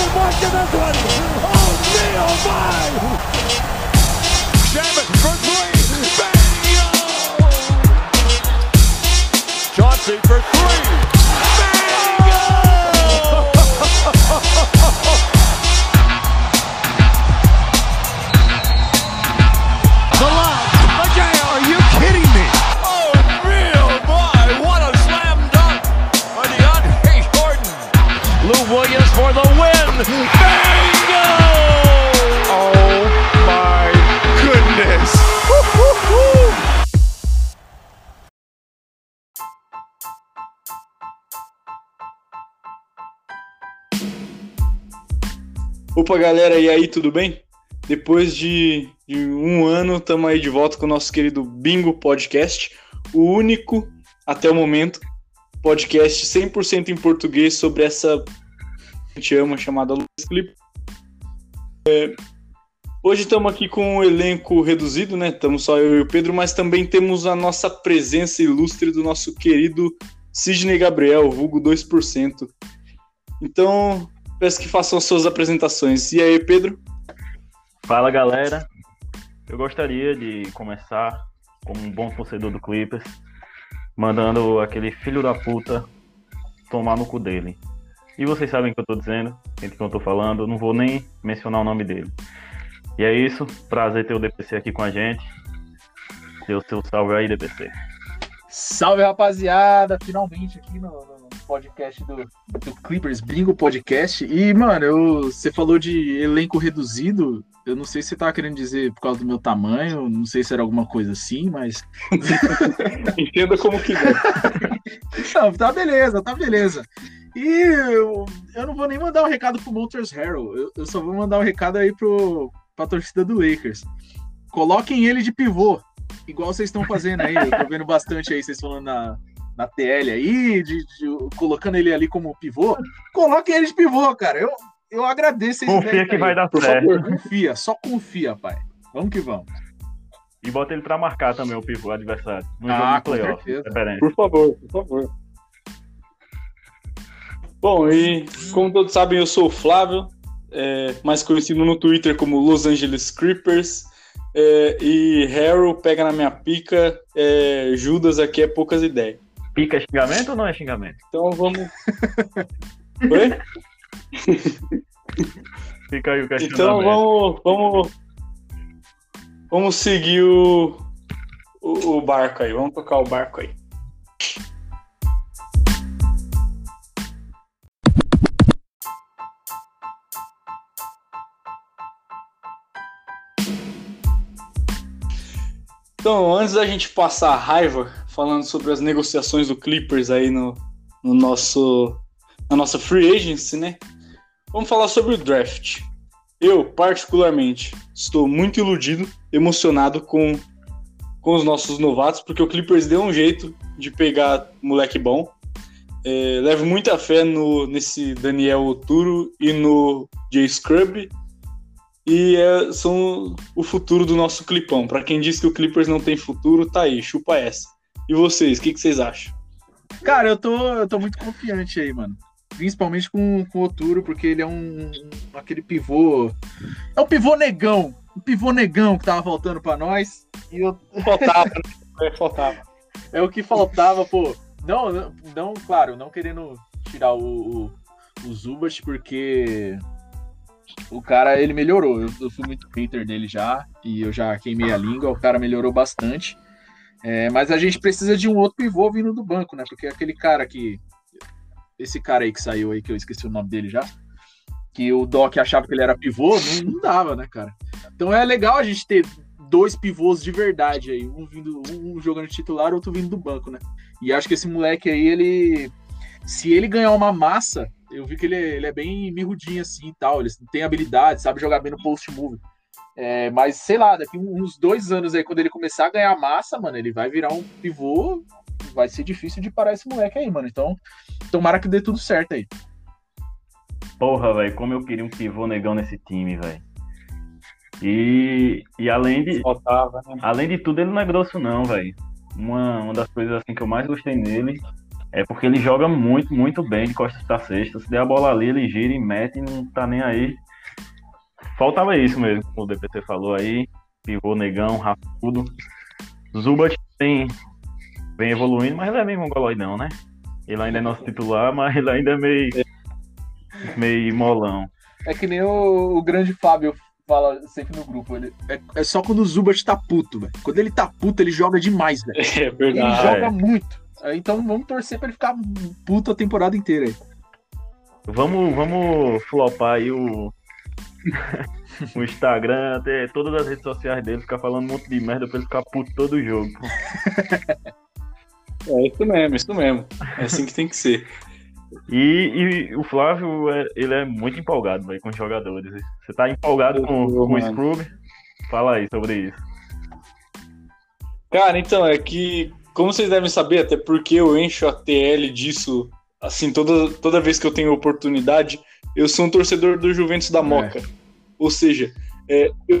the mark in this one. Oh, me, oh my! Jam it for three. Bingo! Chauncey for three. Opa, galera, e aí, tudo bem? Depois de, de um ano, estamos aí de volta com o nosso querido Bingo Podcast, o único, até o momento, podcast 100% em português sobre essa que a gente ama, chamada Luz Clip. É, hoje estamos aqui com um elenco reduzido, né? Estamos só eu e o Pedro, mas também temos a nossa presença ilustre do nosso querido Sidney Gabriel, vulgo 2%. Então, peço que façam as suas apresentações. E aí, Pedro? Fala galera, eu gostaria de começar como um bom torcedor do Clippers, mandando aquele filho da puta tomar no cu dele. E vocês sabem o que eu tô dizendo, entre que eu tô falando, eu não vou nem mencionar o nome dele. E é isso, prazer ter o DPC aqui com a gente. Deu seu salve aí, DPC. Salve, rapaziada! Finalmente aqui no podcast do, do Clippers Bingo Podcast. E, mano, eu, você falou de elenco reduzido. Eu não sei se você tava querendo dizer por causa do meu tamanho, não sei se era alguma coisa assim, mas. Entenda como quiser. Não, tá beleza, tá beleza. E eu, eu não vou nem mandar um recado pro Motors Harrell, eu, eu só vou mandar um recado aí pro, pra torcida do Lakers. Coloquem ele de pivô, igual vocês estão fazendo aí. Eu tô vendo bastante aí, vocês falando na, na TL aí, de, de- colocando ele ali como pivô. Coloquem ele de pivô, cara. Eu, eu agradeço esse Confia que vai dar Por certo. favor. Confia, só confia, pai. Vamos que vamos. E bota ele pra marcar também o pivô adversário. No Ah, jogo de com playoff. Por favor, por favor. Bom, e como todos sabem, eu sou o Flávio, é, mais conhecido no Twitter como Los Angeles Creepers. é, e Harrow pega na minha pica, é, Judas aqui é poucas ideias. Pica é xingamento ou não é xingamento? Então vamos. Oi? Fica aí o Então questionamento. vamos, vamos, vamos seguir o, o, o barco aí, vamos tocar o barco aí. Então, antes da gente passar a raiva falando sobre as negociações do Clippers aí no, no nosso na nossa free agency, né? Vamos falar sobre o draft. Eu, particularmente, estou muito iludido, emocionado com, com os nossos novatos, porque o Clippers deu um jeito de pegar moleque bom. É, levo muita fé no, nesse Daniel Oturo e no Jay Scrub. E é, são o futuro do nosso Clipão. Para quem diz que o Clippers não tem futuro, tá aí, chupa essa. E vocês, o que, que vocês acham? Cara, eu tô, eu tô muito confiante aí, mano. Principalmente com, com o Oturo, porque ele é um, um- aquele pivô. É um pivô negão. Um pivô negão que tava faltando pra nós. E eu, Faltava, né? É, faltava. é o que faltava, pô. Não, não, não, claro, não querendo tirar o, o, o Zubat, porque o cara, ele melhorou. Eu, eu fui muito hater dele já, e eu já queimei a língua, o cara melhorou bastante. É, mas a gente precisa de um outro pivô vindo do banco, né? Porque aquele cara que. Esse cara aí que saiu aí, que eu esqueci o nome dele já. Que o Doc achava que ele era pivô, não, não dava, né, cara? Então é legal a gente ter dois pivôs de verdade aí, um vindo, um jogando titular, outro vindo do banco, né? E acho que esse moleque aí, ele. Se ele ganhar uma massa, eu vi que ele, é- ele é bem mirrudinho assim e tal. Ele tem habilidade, sabe jogar bem no post move. É, mas sei lá, daqui uns dois anos aí, quando ele começar a ganhar massa, mano, ele vai virar um pivô. Vai ser difícil de parar esse moleque aí, mano. Então, tomara que dê tudo certo aí. Porra, velho, como eu queria um pivô negão nesse time, velho. E, e além de, Faltava, né? além de tudo, ele não é grosso não, velho. Uma, uma das coisas assim que eu mais gostei nele é porque ele joga muito, muito bem de costas pra cesta. Se der a bola ali, ele gira e mete e não tá nem aí. Faltava isso mesmo, como o DPT falou aí. Pivô, negão, rafudo. Zubat tem, vem evoluindo, mas ele é meio mongoloide não, né? Ele ainda é nosso titular, mas ele ainda é meio, meio molão. É que nem o, o grande Fábio fala sempre no grupo. Ele, é, é só quando o Zubat tá puto, velho. Quando ele tá puto, ele joga demais, velho. É Ele verdade. joga é. muito. Então vamos torcer pra ele ficar puto a temporada inteira aí. Vamos, vamos flopar aí o, o Instagram, até todas as redes sociais dele, ficar falando um monte de merda pra ele ficar puto todo jogo. É isso mesmo, isso mesmo. É assim que tem que ser. E, e o Flávio, é- ele é muito empolgado véio, com os jogadores. Você tá empolgado com, com o. Scrub? Fala aí sobre isso. Cara, então, é que, como vocês devem saber, até porque eu encho a TL disso, assim, toda, toda vez que eu tenho oportunidade, eu sou um torcedor do Juventus da Moca. Ou seja, é, eu-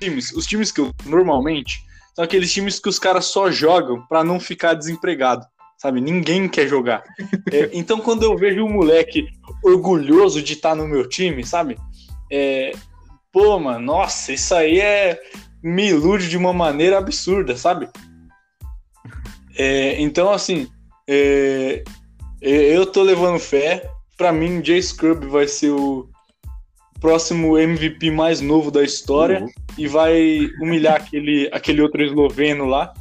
times, os times que eu normalmente são aqueles times que os caras só jogam pra não ficar desempregado. Sabe? Ninguém quer jogar. É, então, quando eu vejo um moleque orgulhoso de estar no meu time, sabe? É, pô, mano, nossa, isso aí é me ilude de uma maneira absurda, sabe? É, então, assim, é, é, eu tô levando fé. Pra mim, Jay Scrub vai ser o próximo MVP mais novo da história e vai humilhar aquele, aquele outro esloveno lá.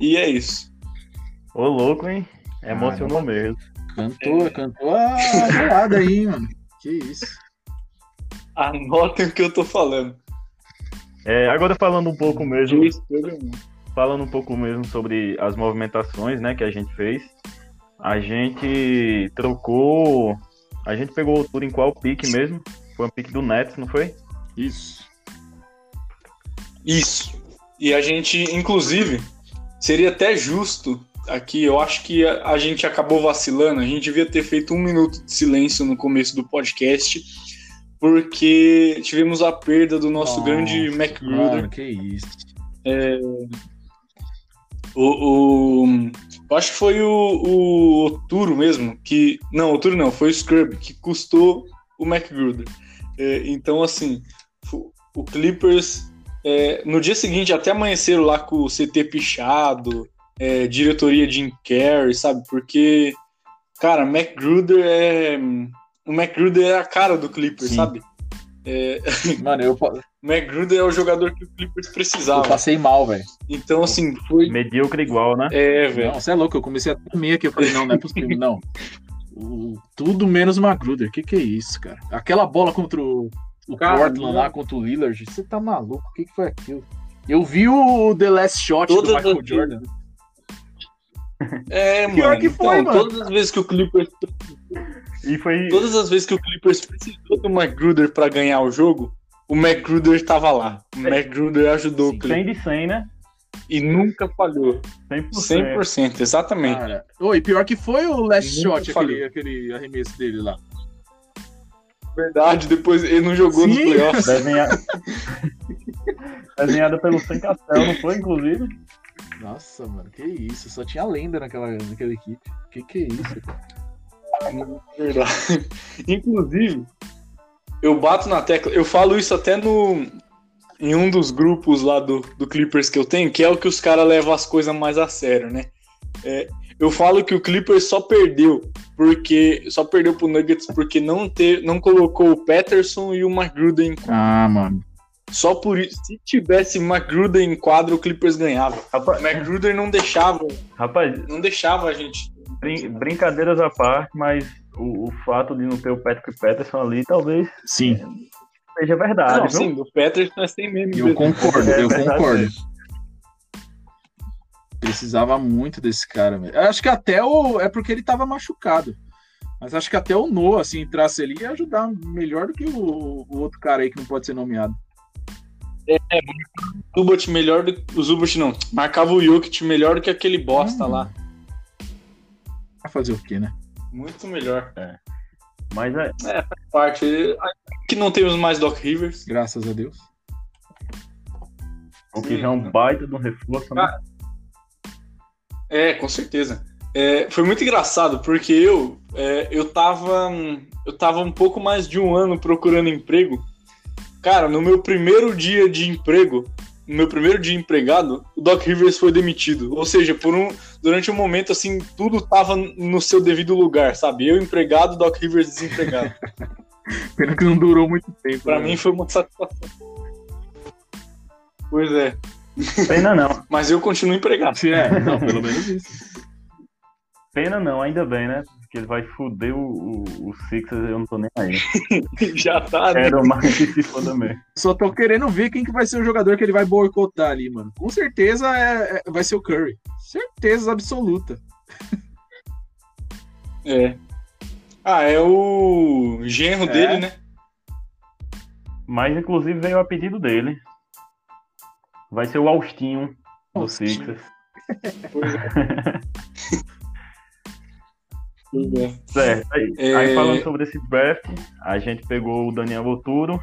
E é isso. Ô, louco, hein? Emocionou mesmo. Cantou, cantou a bolada aí, mano. Que isso. Anotem o que eu tô falando. É, agora falando um pouco mesmo, é falando um pouco mesmo sobre as movimentações, né, que a gente fez. A gente trocou, a gente pegou o tour em qual pique mesmo? Foi um pique do Nets, não foi? Isso. Isso. E a gente, inclusive, seria até justo aqui. Eu acho que a, a gente acabou vacilando. A gente devia ter feito um minuto de silêncio no começo do podcast, porque tivemos a perda do nosso Nossa, grande McGruder. Mano, que isso. O, o- eu acho que foi o, o Oturo mesmo, que. Não, Oturo não, foi o Scrub, que custou o McGruder. É, então, assim, o Clippers, é, no dia seguinte, até amanheceram lá com o CT pichado, é, diretoria Jim Carrey, sabe? Porque, cara, McGruder é. O McGruder é a cara do Clippers, Sim. sabe? É, Mano, eu, McGruder é o jogador que o Clippers eu precisava. passei mal, velho. Então, assim, foi. Medíocre igual, né? É, velho. Não, você é louco, eu comecei a tremer aqui. Eu falei, não, não é possível, não. O- tudo menos Magruder. Que que é isso, cara? Aquela bola contra o, o Cara, Portland não. lá, contra o Lillard, você tá maluco? O que, que foi aquilo? Eu vi o The Last Shot Todas do Michael Jordan. É, Pior mano. que foi, então, mano. Todas as vezes que o Clippers, E foi. todas as vezes que o Clippers precisou do McGruder pra ganhar o jogo, o McGruder tava lá. O McGruder ajudou o 100 Clippers de 100, né? e nunca falhou. 100%. 100%, exatamente. Cara. Oi, pior que foi o Last Nunca Shot, falhou. aquele, aquele arremesso dele lá. Verdade, depois ele não jogou nos Sim. playoffs. Desenha... Desenhada pelo Sem Castel, não foi, inclusive? Nossa, mano, que isso? Só tinha lenda naquela, naquela equipe. Que que é isso? cara? Verdade. Inclusive, eu bato na tecla, eu falo isso até no em um dos grupos lá do, do Clippers que eu tenho, que é o que os caras levam as coisas mais a sério, né? É, eu falo que o Clippers só perdeu porque só perdeu pro Nuggets porque não ter, não colocou o Patterson e o McGruder em Ah, mano. só por isso. Se tivesse McGruder em quadro, o Clippers ganhava. O Rapaz, McGruder não deixava, rapaz não deixava a gente. Brin- brincadeiras à parte, mas o, o fato de não ter o Patrick Peterson ali talvez Sim, seja verdade, não, viu? sim, o Patterson é sem meme. eu mesmo. concordo, É eu concordo. mesmo. Precisava muito desse cara, velho. Eu Acho que até o. É porque ele tava machucado. Mas acho que até o Noah, se entrasse ali, ia ajudar melhor do que o, o outro cara aí que não pode ser nomeado. O Zubat melhor do o Zubat não. Marcava o Jokic melhor do que aquele bosta Hum. lá. Fazer o quê, né? Muito melhor. Mas é, Parte. Que não temos mais Doc Rivers. Graças a Deus. o que Sim. já é um baita de um reforço, né? É, com certeza. É, foi muito engraçado, porque eu, é, eu, tava, eu tava um pouco mais de um ano procurando emprego. Cara, no meu primeiro dia de emprego, no meu primeiro dia empregado, o Doc Rivers foi demitido. Ou seja, por um, durante um momento, assim, tudo tava no seu devido lugar, sabe? Eu empregado, Doc Rivers desempregado. Pena que não durou muito tempo. Pra né? mim foi uma satisfação. Pois é. Pena não. Mas eu continuo empregado. É, não, pelo menos isso. Pena não, ainda bem, né? Porque ele vai foder o, o, o Sixers eu não tô nem aí. Já tá, né? Quero mais que se foda mesmo. Só tô querendo ver quem que vai ser o jogador que ele vai boicotar ali, mano. Com certeza é, é- vai ser o Curry. Certeza absoluta. É. Ah, é o genro É. dele, né? Mas inclusive veio a pedido dele. Vai ser o Austinho do Austinho. Sixers. Pois é. Certo. Aí, É. aí falando sobre esse draft, a gente pegou o Daniel Voturo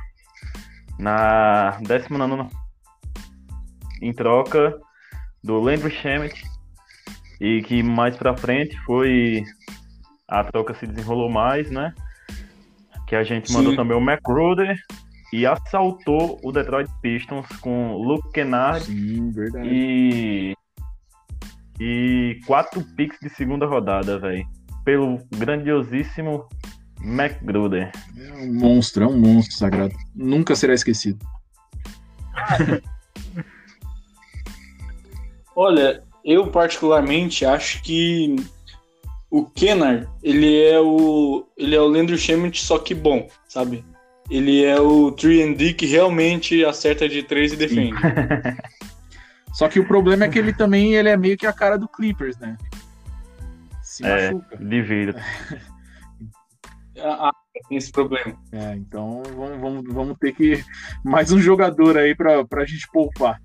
na 19 em troca do Landry Shamet e que mais pra frente foi a troca se desenrolou mais, né? Que a gente mandou Sim. também o McGruder e assaltou o Detroit Pistons com Luke Kennard Sim, e e quatro picks de segunda rodada, velho. Pelo grandiosíssimo McGruder. É um monstro, é um monstro sagrado. Nunca será esquecido. Olha, eu particularmente acho que o Kennard, ele é o ele é o Landry Shamet só que bom, sabe? Ele é o 3D que realmente acerta de três e defende. Só que o problema é que ele também ele é meio que a cara do Clippers, né? Se É. machuca. De vida. Ah, tem esse problema. É, então vamos, vamos, vamos ter que. Mais um jogador aí pra, pra gente poupar.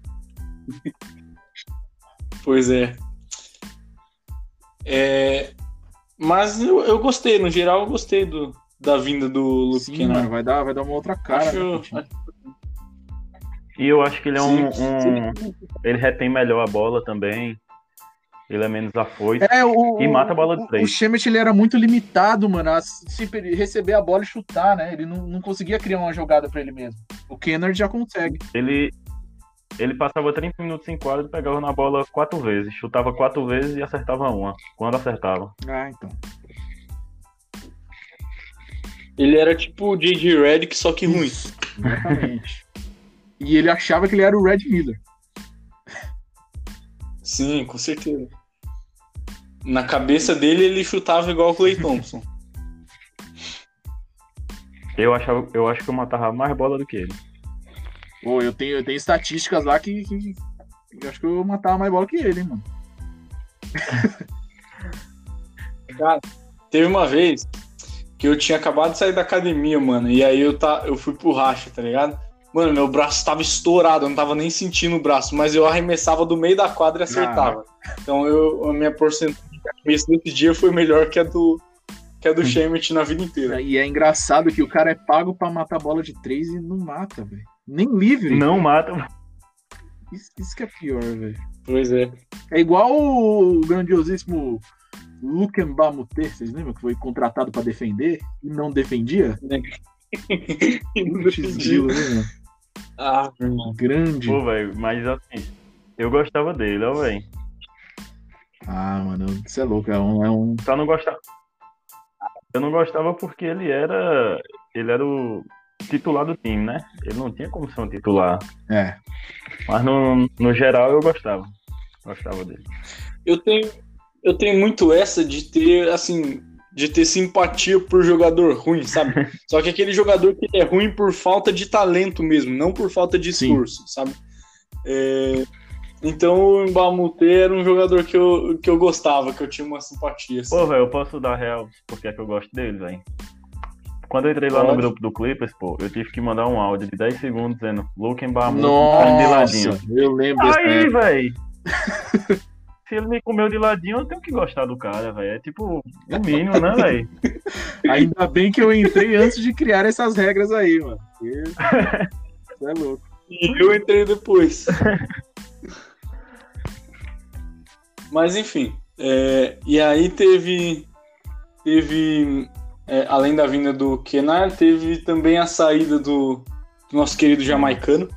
Pois é. É, mas eu, eu gostei, no geral eu gostei do, da vinda do Luke Sim, mano, vai dar, vai dar uma outra cara. Acho- né. E eu acho que ele é um, um- Ele retém melhor a bola também. Ele é menos afoito. É, o, E mata a bola de o- três. O Shemet ele era muito limitado, mano, a receber a bola e chutar, né? Ele não, não conseguia criar uma jogada pra ele mesmo. O Kennard já consegue. Ele. Ele passava 30 minutos em quadro e pegava na bola quatro vezes. Chutava quatro vezes e acertava uma. Quando acertava. Ah, então. Ele era tipo o J.J. Redick, só que ruim. Isso, Exatamente. e ele achava que ele era o Red Miller. Sim, com certeza. Na cabeça dele, ele chutava igual o Clay Thompson. Eu, achava, eu acho que eu matava mais bola do que ele. Pô, eu tenho, eu tenho estatísticas lá que, que- eu acho que eu matava mais bola que ele, hein, mano. Teve uma vez que eu tinha acabado de sair da academia, mano, e aí eu, tá, eu fui pro racha, tá ligado? Mano, meu braço tava estourado, eu não tava nem sentindo o braço, mas eu arremessava do meio da quadra e acertava. Então eu, a minha porcentagem de arremesso desse dia foi melhor que a do, que a do Shemet na vida inteira. E é engraçado que o cara é pago pra matar bola de três e não mata, velho. Nem livre. Não mata. Isso, isso que é pior, velho. Pois é. É igual o grandiosíssimo Luke Mbamute, vocês lembram que foi contratado pra defender e não defendia? X-Zilo, né, mano? ah, irmão. Grande. Pô, velho, mas assim. Eu gostava dele, ó, velho. Ah, mano, isso é louco. É um. É um... Só não gostava. Eu não gostava porque ele era. Ele era o titular do time, né? Ele não tinha como ser um titular. É. Mas no, no geral eu gostava. Gostava dele. Eu tenho, eu tenho muito essa de ter, assim, de ter simpatia por jogador ruim, sabe? Só que aquele jogador que é ruim por falta de talento mesmo, não por falta de Sim. esforço, sabe? É, Então o Mbamute era um jogador que eu, que eu gostava, que eu tinha uma simpatia. assim. Pô, velho, eu posso dar real porque é que eu gosto dele, velho. Quando eu entrei lá no Pode. grupo do Clippers, pô, eu tive que mandar um áudio de 10 segundos dizendo Luken Bamu de ladinho. Nossa, eu lembro Aí, velho. Se ele me comeu de ladinho, eu tenho que gostar do cara, velho. É tipo o mínimo, né, velho? Ainda bem que eu entrei antes de criar essas regras aí, mano. Isso é louco. E eu entrei depois. Mas enfim, É, e aí teve. Teve. é, além da vinda do Kenar, teve também a saída do, do nosso querido jamaicano.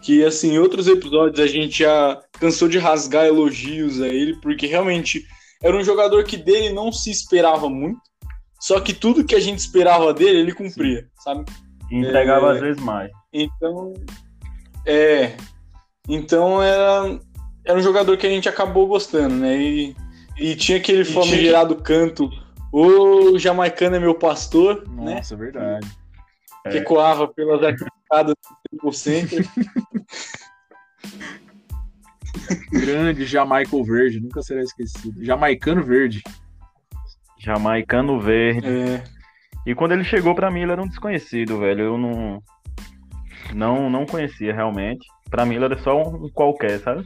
Que, assim, em outros episódios a gente já cansou de rasgar elogios a ele, porque realmente era um jogador que dele não se esperava muito. Só que tudo que a gente esperava dele, ele cumpria, sabe? E entregava É. às vezes mais. Então, é. Então era, era um jogador que a gente acabou gostando, né? E, e tinha aquele tinha famigerado canto, o jamaicano é meu pastor, né? Nossa, é verdade. Que ecoava pelas arquibancas do Center. Grande Jamaica Verde, nunca será esquecido. Jamaicano Verde. Jamaicano verde. É, E quando ele chegou pra mim, ele era um desconhecido, velho. Eu não. Não, não conhecia realmente. Pra mim, ele era só um qualquer, sabe?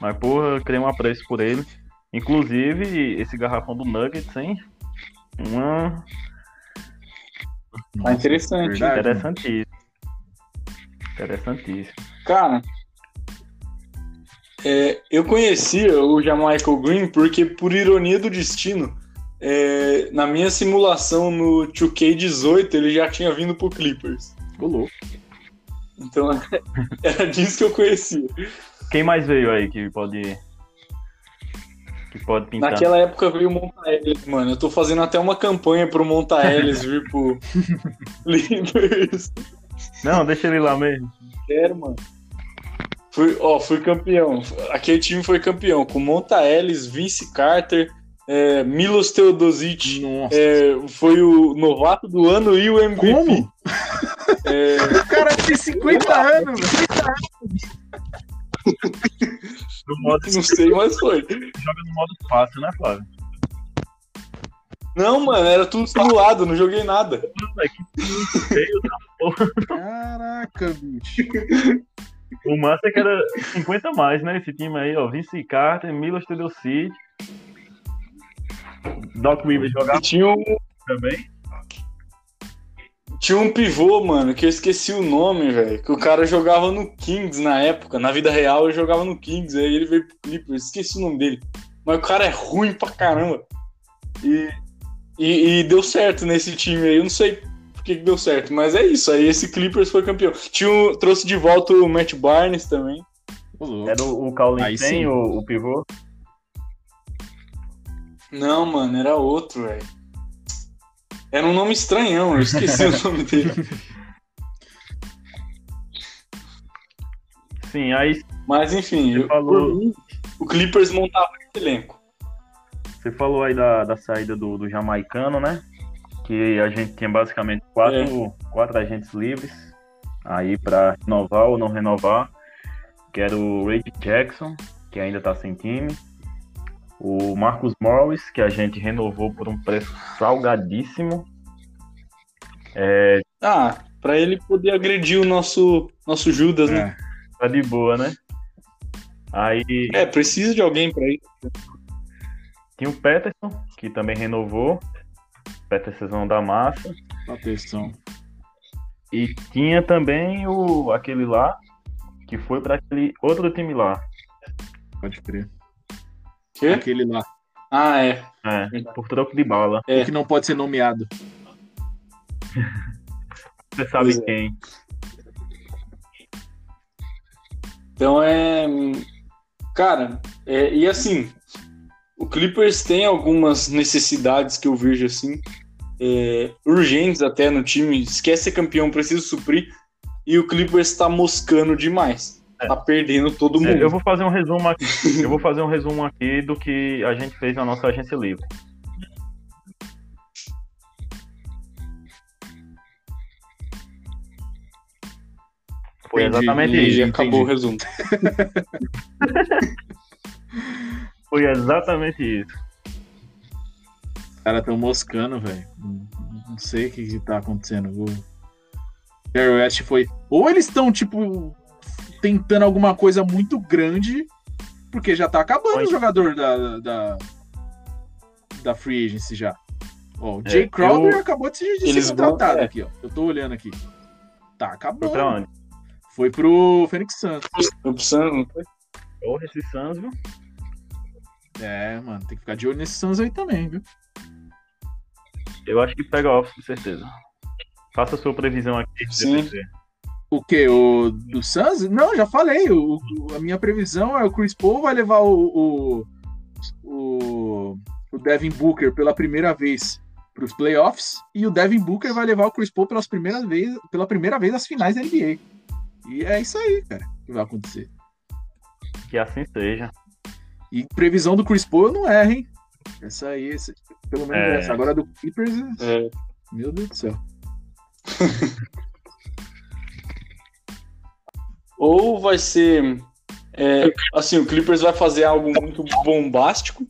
Mas, porra, eu criei um apreço por ele. Inclusive, esse garrafão do Nuggets, hein? Uma tá interessante. verdade. interessantíssimo. Interessantíssimo. Cara, é, eu conhecia o Jamaica Green porque, por ironia do destino, é, na minha simulação no 2K18 ele já tinha vindo pro Clippers. Ficou louco. Então era disso que eu conhecia. Quem mais veio aí que pode. Que pode pintar? Naquela época veio o Monta Ellis, mano. Eu tô fazendo até uma campanha pro Monta Ellis vir pro Clippers. Não, deixa ele lá mesmo. Quero, mano. Fui, ó, fui campeão. Aquele time foi campeão com Monta Ellis, Vince Carter, é, Milos Teodosic. Nossa. é, foi o novato do ano e o MVP. Como? É, O cara tem 50 anos, velho. No modo, não sei, mas foi. joga no modo fácil, né, Flávio? Não, mano, era tudo simulado, não joguei nada. Feio. Caraca, bicho. O massa é que era 50 a mais, né? Esse time aí, ó. Vince Carter, Milos Teodosic. Doc Rivers jogava E tinha um, também. Tinha um pivô, mano, que eu esqueci o nome, velho. Que o cara jogava no Kings na época. Na vida real, ele jogava no Kings. Aí ele veio pro Clippers, esqueci o nome dele. Mas o cara é ruim pra caramba. E, e, e deu certo nesse time aí. Eu não sei por que deu certo, mas é isso. Aí esse Clippers foi campeão. Tinha um- trouxe de volta o Matt Barnes também. Era o, o Caulin. Stein, o, o pivô. Não, mano, era outro, velho. Era um nome estranhão, eu esqueci o nome dele. Sim, aí Mas enfim, eu- falou- mim, o Clippers montava esse elenco. você falou aí da, da saída do, do jamaicano, né? Que a gente tinha basicamente quatro, É. quatro agentes livres aí pra renovar ou não renovar. Que era o Ray Jackson, que ainda tá sem time. O Marcus Morris, que a gente renovou por um preço salgadíssimo. Ah, pra ele poder agredir o nosso, nosso Judas, né? É. Tá de boa, né? Aí É, precisa de alguém pra isso. tinha o Peterson, que também renovou. Peterson da massa. Atenção. E tinha também o aquele lá, que foi para aquele outro time lá. Pode crer. Quê? Aquele lá. Ah, é. É, por troco de bala. É. O que não pode ser nomeado. Você sabe Pois é. quem. Então é. Cara, é, e assim, o Clippers tem algumas necessidades que eu vejo assim, é, urgentes até no time. Esquece ser campeão, precisa suprir. E o Clippers tá moscando demais. É. Tá perdendo todo mundo. É, Eu vou fazer um resumo aqui. Eu vou fazer um resumo aqui do que a gente fez na nossa agência livre. Foi Entendi. exatamente E isso. acabou o entendi. resumo. Foi exatamente isso. Os caras tão moscando, velho. Não- Não sei o que, que tá acontecendo. O Jerry West foi. Ou eles estão, tipo, tentando alguma coisa muito grande, porque já tá acabando o jogador da, da, da Free Agency já. Ó, o É, Jay Crowder eu- acabou de, de ser vão- contratado é. aqui, ó. Eu tô olhando aqui. Tá Foi acabando. pra onde? Foi pro Phoenix Suns. Eu precisando. Porra, esse Suns, viu? É, mano, tem que ficar de olho nesses Suns aí também, viu? Eu acho que pega off, com certeza. Faça a sua previsão aqui. Sim. DPC. O que? O do Suns? Não, já falei. O, a minha previsão é o Chris Paul vai levar o, o, o, o Devin Booker pela primeira vez para os playoffs e o Devin Booker vai levar o Chris Paul pelas primeiras vez, pela primeira vez às finais da NBA. E é isso aí, cara, que vai acontecer. Que assim seja. E previsão do Chris Paul eu não erro, hein? Essa aí, esse- pelo menos É. essa. Agora do Clippers, É, meu Deus do céu. ou vai ser. é, assim, o Clippers vai fazer algo muito bombástico.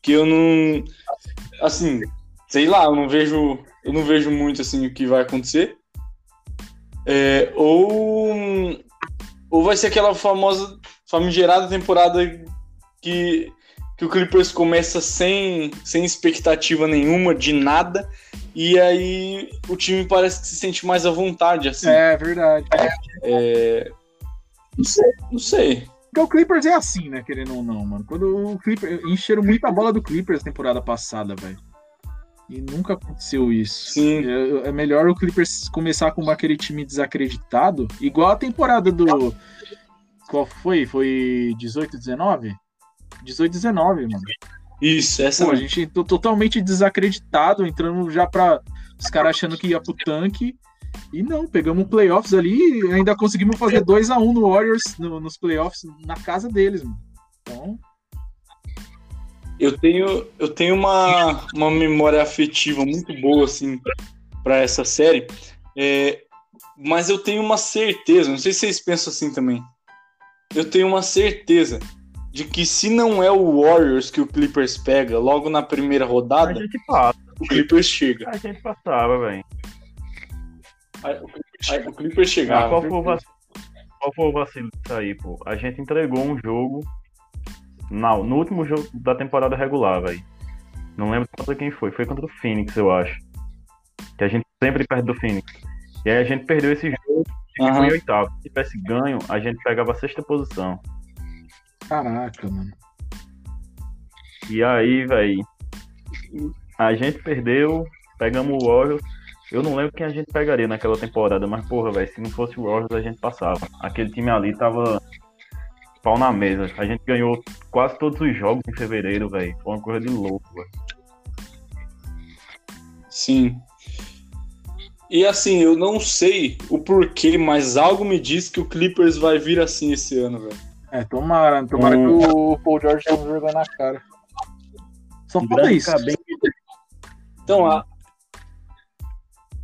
Que eu não. Assim, sei lá, eu não vejo. Eu não vejo muito assim o que vai acontecer. É, ou. Ou vai ser aquela famosa, famigerada temporada que, que o Clippers começa sem, sem expectativa nenhuma de nada. E aí o time parece que se sente mais à vontade, assim. É verdade. É, Não sei. Não sei. Porque o Clippers é assim, né? Querendo ou não, mano. Quando o Clippers. Encheram muita bola do Clippers temporada passada, velho. E nunca aconteceu isso. Sim. É, é melhor o Clippers começar com aquele time desacreditado, igual a temporada do. Qual foi? Foi 18, 19? 18, 19, mano. Isso, essa Pô, a gente totalmente desacreditado, entrando já pra. Os caras achando que ia pro tanque. E não, pegamos playoffs ali e ainda conseguimos fazer 2x1 no Warriors no- nos playoffs na casa deles, mano. Então, Eu tenho, eu tenho uma, uma memória afetiva muito boa, assim, pra essa série. É, mas eu tenho uma certeza, não sei se vocês pensam assim também. Eu tenho uma certeza de que se não é o Warriors que o Clippers pega logo na primeira A rodada, gente passa. o Clippers chega. A gente passava, velho. O Clippers Ah, chegava. qual, foi o vacilo, qual foi o vacilo disso aí, pô? A gente entregou um jogo não, no último jogo da temporada regular, velho. Não lembro contra quem foi. Foi contra o Phoenix, eu acho. Que a gente sempre perde do Phoenix. E aí a gente perdeu esse jogo e ficou em oitavo. Se tivesse ganho, a gente pegava a sexta posição. Caraca, mano. E aí, velho, a gente perdeu, pegamos o Warriors. Eu não lembro quem a gente pegaria naquela temporada, mas porra, velho, se não fosse o Warriors a gente passava. Aquele time ali tava pau na mesa. A gente ganhou quase todos os jogos em fevereiro, velho. Foi uma coisa de louco, velho. Sim. E assim, eu não sei o porquê, mas algo me diz que o Clippers vai vir assim esse ano, velho. É, tomara, tomara Hum. que o Paul George tenha um vergonha na cara. Só falta isso. cabelo. Então, a...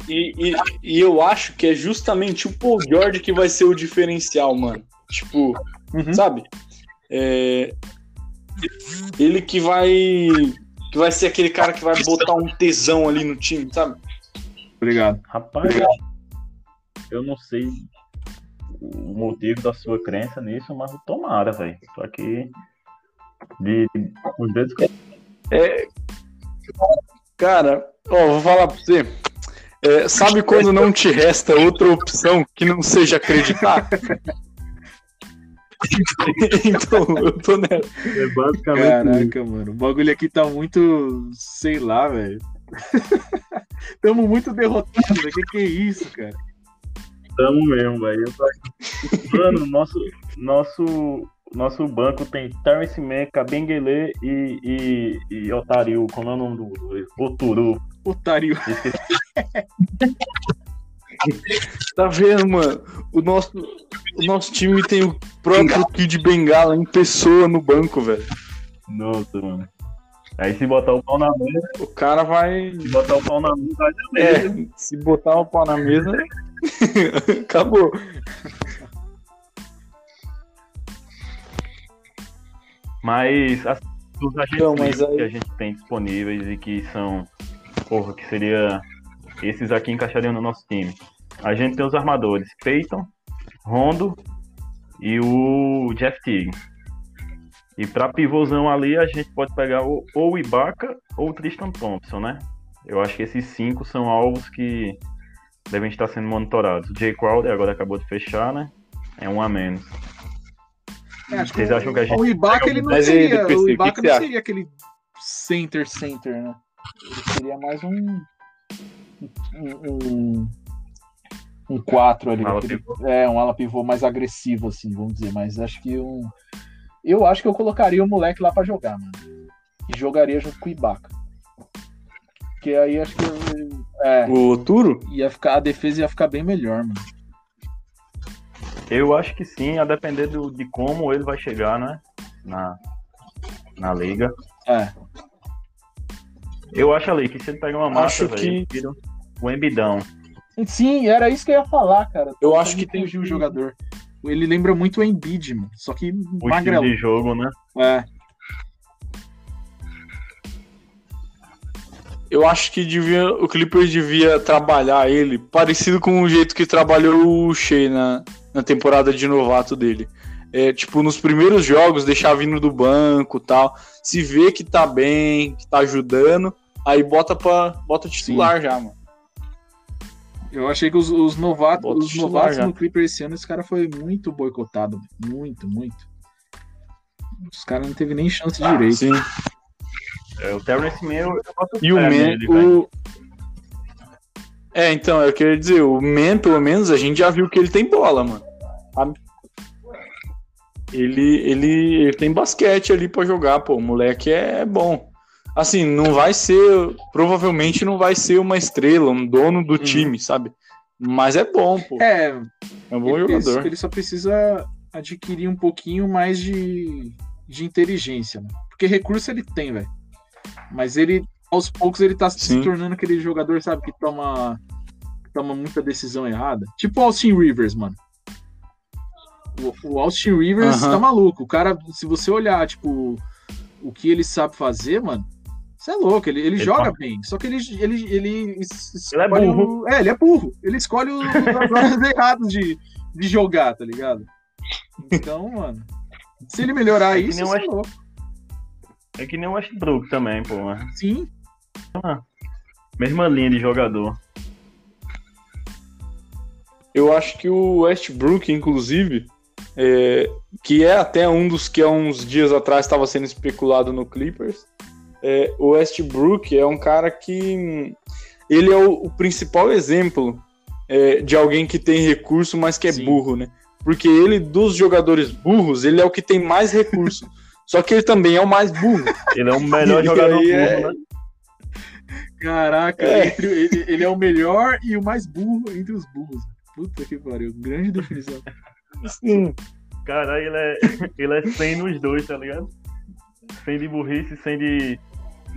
e, e, e eu acho que é justamente o Paul George que vai ser o diferencial, mano. Tipo, Uhum. sabe? É, Ele que vai. Que vai ser aquele cara que vai botar um tesão ali no time, sabe? Obrigado. Rapaz, eu não sei o motivo da sua crença nisso, mas tomara, velho. Tô aqui de, de os dedos Cara, ó, vou falar pra você. É, sabe quando não te resta outra opção que não seja acreditar? então, eu tô nessa. É basicamente isso. Caraca, mano. O bagulho aqui tá muito. sei lá, velho. Tamo muito derrotados, velho. Que que é isso, cara? Tamo mesmo, velho. Mano, nosso, nosso, nosso banco tem Terence Mann, Kabengele e, e, e. Como é o nome do. Oturu. Otário. Tá vendo, mano? O nosso, o nosso time tem o próprio Kid Bengala em pessoa no banco, velho. Nossa, mano. Aí se botar o pau na mesa, O cara vai. se botar o pau na mesa, vai É, se botar o pau na mesa, acabou. Mas as, os agentes Não, mas aí- que a gente tem disponíveis e que são, porra, que seria esses aqui encaixariam no nosso time. A gente tem os armadores Peyton, Rondo e o Jeff Teague. E pra pivôzão ali a gente pode pegar o- ou o Ibaka ou o Tristan Thompson, né? Eu acho que esses cinco são alvos que devem estar sendo monitorados. O Jay Crowder agora acabou de fechar, né? É um a menos. É, Vocês acham que a gente o Ibaka ele não Mas seria, DPC, o Ibaka não seria aquele center center, né? Ele seria mais um um um 4 ali, Um aquele- é, um ala pivô mais agressivo assim, vamos dizer, mas acho que um eu acho que eu colocaria o moleque lá pra jogar, mano. E jogaria junto com o Ibaka. Porque aí acho que é, O Turo? ia ficar a defesa ia ficar bem melhor, mano. Eu acho que sim, a depender do- de como ele vai chegar, né? Na, na liga. É. Eu acho ali que se ele pegar uma massa, Acho que- o embidão. Sim, era isso que eu ia falar, cara. Eu acho que tem o jogador. Ele lembra muito o Embiid, mano. Só que O magrelo. de jogo, né? É. Eu acho que devia, o Clippers devia trabalhar ele parecido com o jeito que trabalhou o Shea na, na temporada de novato dele. É, tipo, nos primeiros jogos, deixar vindo do banco tal. Se vê que tá bem, que tá ajudando, aí bota pra, bota titular já, mano. Eu achei que os, os novatos, Bota os novatos já. no Clippers esse ano, esse cara foi muito boicotado. Muito, muito. Os caras não teve nem chance direito. Sim. É, o Terrence Mann, eu boto E o Man, o... É, então, eu queria dizer, o Man, pelo menos, a gente já viu que ele tem bola, mano. Sabe? Ele, ele, ele tem basquete ali pra jogar, pô. O moleque é bom. Assim, não vai ser. Provavelmente não vai ser uma estrela, um dono do time, sabe? Mas é bom, pô. É, É um bom ele, jogador. ele só precisa adquirir um pouquinho mais de, de inteligência, mano. Porque recurso ele tem, velho. Mas ele, aos poucos, ele tá se Sim. tornando aquele jogador, sabe, que toma, que toma muita decisão errada. Tipo o Austin Rivers, mano. O, o Austin Rivers Aham. tá maluco. O cara, se você olhar, tipo, o que ele sabe fazer, mano. Você é louco, ele, ele, Ele joga tá- bem. Só que ele, ele, ele, es- Ele é escolhe burro. o- é, ele é burro. Ele escolhe os as horas erradas de, de jogar, tá ligado? Então, mano. Se ele melhorar É isso, você é louco. É que nem o Westbrook também, pô. né? Sim. Mesma linha de jogador. Eu acho que o Westbrook, inclusive, é, que é até um dos que há uns dias atrás estava sendo especulado no Clippers, é, o Westbrook é um cara que ele é o, o principal exemplo é, de alguém que tem recurso, mas que é Sim. burro, né? Porque ele, dos jogadores burros, ele é o que tem mais recurso. Só que ele também é o mais burro. Ele é o melhor jogador aí burro, é- né? Caraca, É. entre- ele, ele é o melhor e o mais burro entre os burros. Puta que pariu. Grande definição. Sim. Caralho, ele é, ele é 100 nos dois, tá ligado? 100 de burrice e 100 de,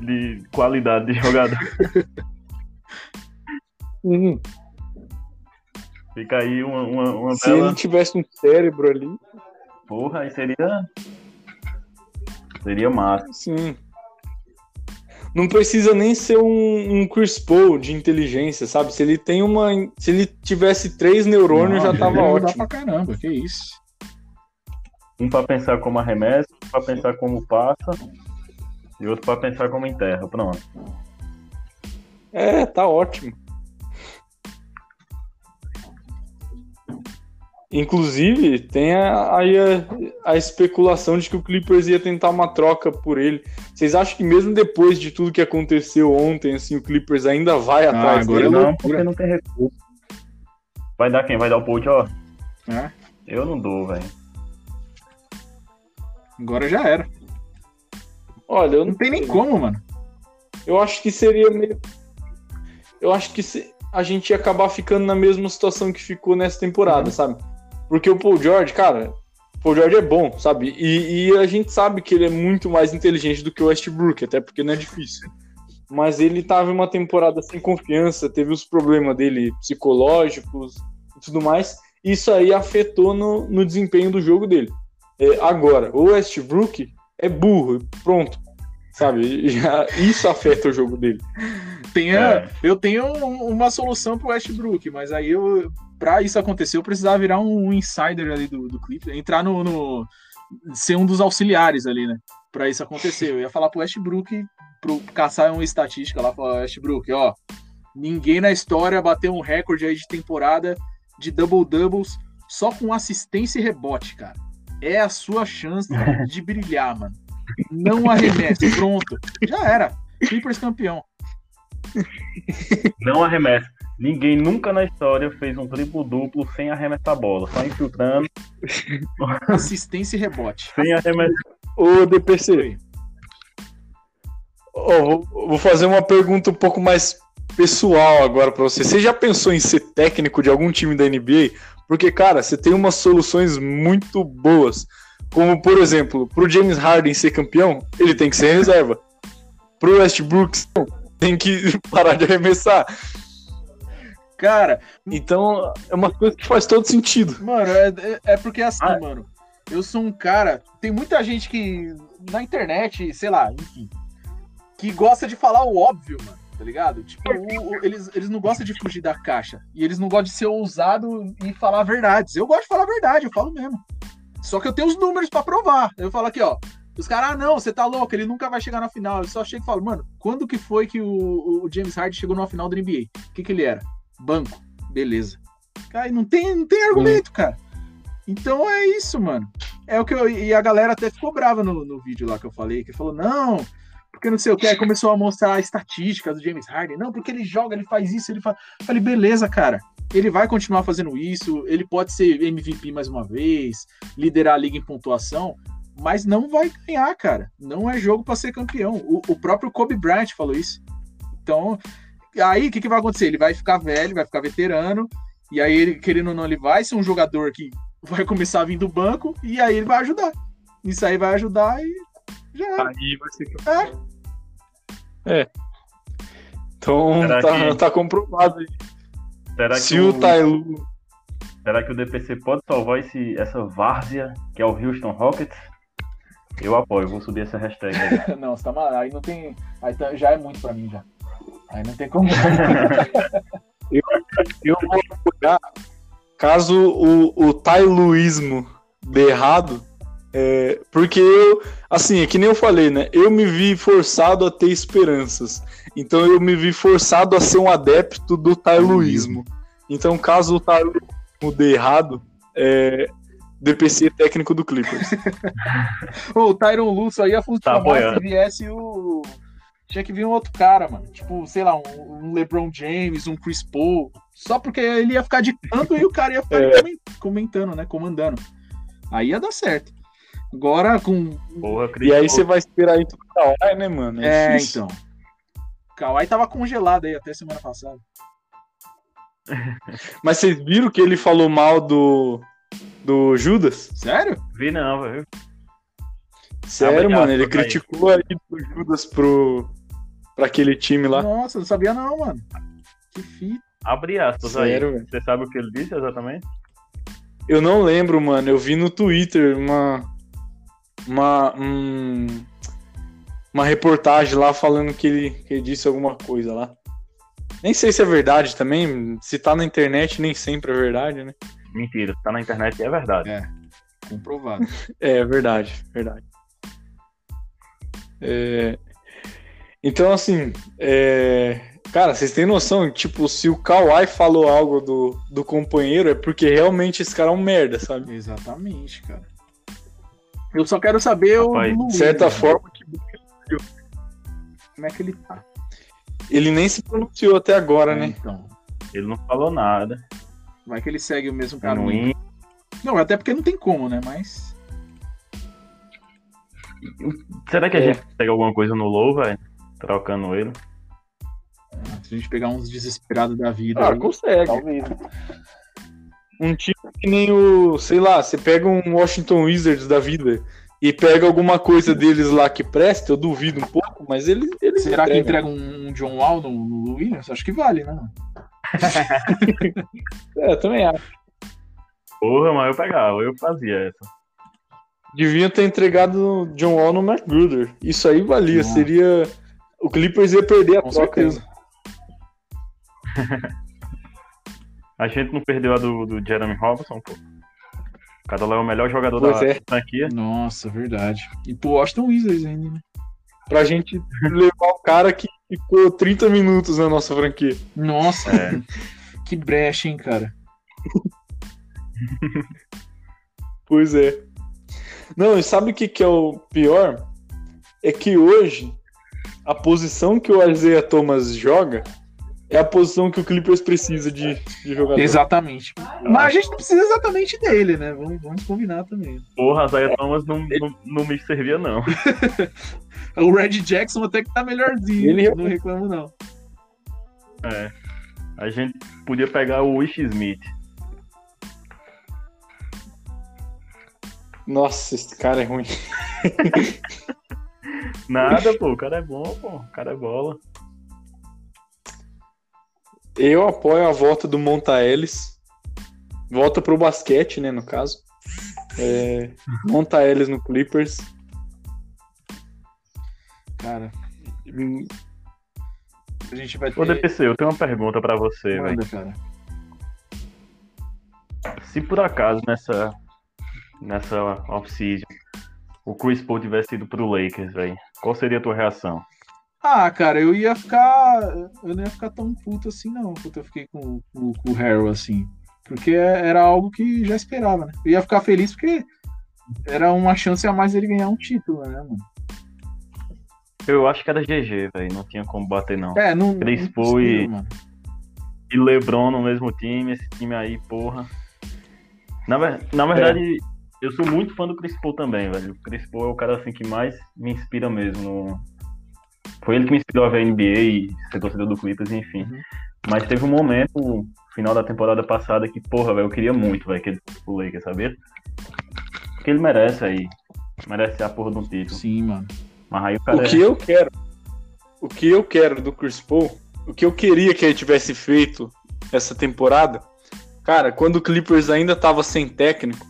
de qualidade de jogador. Fica aí uma, uma, uma Se bela... ele tivesse um cérebro ali, Porra, aí seria... Seria massa. Sim. Não precisa nem ser um, um Chris Paul de inteligência, sabe? Se ele tem uma. Se ele tivesse três neurônios, Não, já tava ótimo. pra caramba, que isso. Um pra pensar como arremessa, outro pra pensar como passa e outro pra pensar como enterra. Pronto. É, tá ótimo. Inclusive, tem a- aí a, a especulação de que o Clippers ia tentar uma troca por ele. Vocês acham que mesmo depois de tudo que aconteceu ontem, assim, o Clippers ainda vai atrás agora dele? não, porque não tem recurso. Vai dar quem? Vai dar o Paul ó? É, Eu não dou, velho. agora já era. Olha, eu Não tem nem como, mano. Eu acho que seria meio. Eu acho que se- a gente ia acabar ficando na mesma situação que ficou nessa temporada, Uhum. sabe? Porque o Paul George, cara, o Paul George é bom, sabe? E, e a gente sabe que ele é muito mais inteligente do que o Westbrook, até porque não é difícil. Mas ele tava em uma temporada sem confiança, teve os problemas dele psicológicos e tudo mais. Isso aí afetou no, no desempenho do jogo dele. É, agora, o Westbrook é burro, pronto. Sabe? Já- isso afeta o jogo dele. Tenha, É. Eu tenho um- uma solução pro Westbrook, mas aí eu, pra isso acontecer, eu precisava virar um insider ali do, do Clippers, entrar no, no- ser um dos auxiliares ali, né? Pra isso acontecer. Eu ia falar pro Westbrook, pro caçar uma estatística lá, falar, Westbrook, ó, ninguém na história bateu um recorde aí de temporada de double-doubles só com assistência e rebote, cara. é a sua chance de brilhar, mano. Não arremesse, pronto. Já era. Clippers campeão. Não arremessa. Ninguém nunca na história fez um triplo duplo sem arremessar a bola, só infiltrando, Assistência e rebote. sem arremessar. Ô, DPC, ó, vou, vou fazer uma pergunta um pouco mais pessoal agora pra você. Você já pensou em ser técnico de algum time da NBA? Porque, cara, você tem umas soluções muito boas. Como, por exemplo, pro James Harden ser campeão, ele tem que ser reserva. Pro Westbrook, tem que parar de arremessar. Cara, Então, é uma coisa que faz todo sentido. Mano, é, é- é porque assim, Ah. mano, eu sou um cara. Tem muita gente que na internet, sei lá, enfim, que gosta de falar o óbvio, mano, tá ligado? Tipo, o- o- eles, eles não gostam de fugir da caixa. E eles não gostam de ser ousado e falar verdades. Eu gosto de falar a verdade, eu falo mesmo. Só que eu tenho os números pra provar. Eu falo aqui, ó. Os caras, ah, não, você tá louco, ele nunca vai chegar na final. Eu só chego e falo, mano, quando que foi que o, o James Harden chegou na final da NBA? O que, que ele era? Banco. Beleza. Cara, não tem, não tem argumento, cara. Então é isso, mano. É o que eu. E a galera até ficou brava no, no vídeo lá que eu falei, que falou, não, porque não sei o que, aí começou a mostrar a estatística do James Harden. Não, porque ele joga, ele faz isso, ele faz. Eu falei, beleza, cara. Ele vai continuar fazendo isso, ele pode ser MVP mais uma vez, liderar a liga em pontuação, mas não vai ganhar, cara. Não é jogo pra ser campeão. O, o próprio Kobe Bryant falou isso. Então, aí o que, que vai acontecer? Ele vai ficar velho, vai ficar veterano, e aí ele, querendo ou não, ele vai ser um jogador que vai começar a vir do banco, e aí ele vai ajudar. Isso aí vai ajudar e já. Aí vai ser É. É. Então Será tá, que- tá comprovado. aí. Será que, Se o o, Tailu. será que o DPC pode salvar esse, essa várzea que é o Houston Rockets? Eu apoio, vou subir essa hashtag aí. Não, você tá mal. Aí não tem. Aí tá- já é muito pra mim já. Aí não tem como. Eu vou apoiar caso o, o Tailuísmo dê errado. é, porque eu, assim, é que nem eu falei, né? Eu me vi forçado a ter esperanças. Então eu me vi forçado a ser um adepto do Tailuísmo. Então, caso o Tailuísmo dê errado, é, DPC técnico do Clippers. O Tyron Lu só ia funcionar Tá se viesse o. Tinha que vir um outro cara, mano. Tipo, sei lá, um, um LeBron James, um Chris Paul. Só porque ele ia ficar de canto e o cara ia ficar É. comen- comentando, né? Comandando. Aí ia dar certo. Agora com. Porra, Cris, E aí você vai esperar isso do Kawhi, né, mano? É, difícil. então. O Kawhi tava congelado aí até semana passada. Mas vocês viram que ele falou mal do, do Judas? Sério? vi não, velho. Sério, Abre mano, ele aí. criticou aí do Judas pro, pra aquele time lá. Nossa, não sabia não, mano. Que fita. Abre aspas Sério, aí. velho? Você sabe o que ele disse exatamente? Eu não lembro, mano. Eu vi no Twitter uma. Uma. um- uma reportagem lá falando que ele, que ele disse alguma coisa lá. Nem sei se é verdade também. Se tá na internet, nem sempre é verdade, né? Mentira, tá na internet é verdade. Comprovado. É, é verdade, verdade. É, Então, assim, é, cara, vocês têm noção, tipo, se o Kawhi falou algo do, do companheiro, é porque realmente esse cara é um merda, sabe? Exatamente, cara. Eu só quero saber o Rapaz, do De certa né? forma, que como é que ele tá. ele nem se pronunciou até agora, É, né? Então, Ele não falou nada. vai que ele segue o mesmo caminho. in- Não, até porque não tem como, né? Mas. Será que a É. gente pega alguma coisa no low, velho? Trocando ele. Se a gente pegar uns desesperados da vida. Ah, aí, consegue. talvez. Um time que nem o, sei lá, você pega um Washington Wizards da vida e pega alguma coisa deles lá que presta, eu duvido um pouco, mas eles, eles Será que entregam. entrega um, um John Wall no, no Williams? Acho que vale, né? É, eu também acho. Porra, mas eu pegava, eu fazia essa. Deviam ter entregado o John Wall no McGruder. Isso aí valia, Nossa. seria. O Clippers ia perder a Com troca. certeza. A gente não perdeu a do, do Jeremy Robinson, pô. Cada lá é o melhor jogador Pois da é. franquia. Nossa, verdade. E pro Washington Wizards ainda, né? Pra gente levar o cara que ficou 30 minutos na nossa franquia. Nossa, É. que brecha, hein, cara. Pois é. Não, e sabe o que, que é o pior? É que hoje a posição que o Isaiah Thomas joga é a posição que o Clippers precisa de, de jogador. Exatamente. Mas a gente não precisa exatamente dele, né? Vamos, vamos combinar também. Porra, a Zaya Thomas não, não, não me servia, não. O Red Jackson até que tá melhorzinho. Ele- Não reclamo, não. É. A gente podia pegar o Wish Smith. Nossa, esse cara é ruim. Nada, pô. O cara é bom, pô. O cara é bola. Eu apoio a volta do Monta Ellis. Volta pro basquete, né, no caso. É, Monta Ellis no Clippers. Cara, Hum, a gente vai Ô, ter... DPC, eu tenho uma pergunta pra você, velho. Manda, cara. Se por acaso nessa, nessa off-season o Chris Paul tivesse ido pro Lakers, velho, qual seria a tua reação? Ah, cara, eu ia ficar. Eu não ia ficar tão puto assim, não, quanto eu fiquei com, com, com o Harrell, assim. Porque era algo que já esperava, né? Eu ia ficar feliz porque era uma chance a mais dele ganhar um título, né, mano? Eu acho que era GG, velho. Não tinha como bater, não. É, não. Chris não possível, e- mano. E LeBron no mesmo time, esse time aí, porra. Na, na verdade, eu sou muito fã do Chris Paul também, velho. O Chris Paul é o cara assim que mais me inspira mesmo. no- Foi ele que me inspirou a ver a NBA e ser torcedor do Clippers, enfim. Uhum. Mas teve um momento, no final da temporada passada, que, porra, velho, eu queria muito, velho, que ele pro Lakers, sabia? Porque ele merece aí. Merece a porra de um título. Sim, mano. Mas aí o cara O é- que eu quero, o que eu quero do Chris Paul, o que eu queria que ele tivesse feito essa temporada, cara, quando o Clippers ainda tava sem técnico,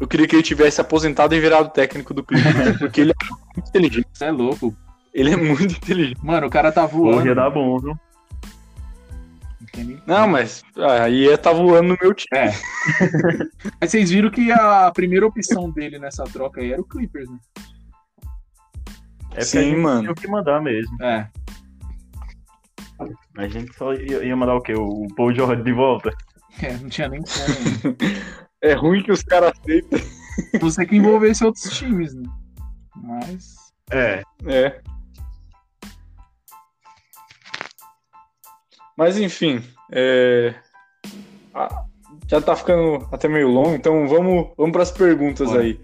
eu queria que ele tivesse aposentado e virado técnico do Clippers, porque ele é muito inteligente. Você é louco. Ele é muito inteligente. Mano, o cara tá Porra, ia voando. dar bom, viu? Não mas ah, aí ia tá voando no meu time. É. Mas vocês viram que a primeira opção dele nessa troca aí era o Clippers, né? É Sim, mano. tinha o que mandar mesmo. É. A gente só ia, ia mandar o quê? O Paul George de volta? É, não tinha nem como. É ruim que os caras aceitam. Você que envolvesse outros times, né? Mas. É. É. Mas enfim, é, ah, já tá ficando até meio longo, então vamos, vamos para as perguntas Bora. aí.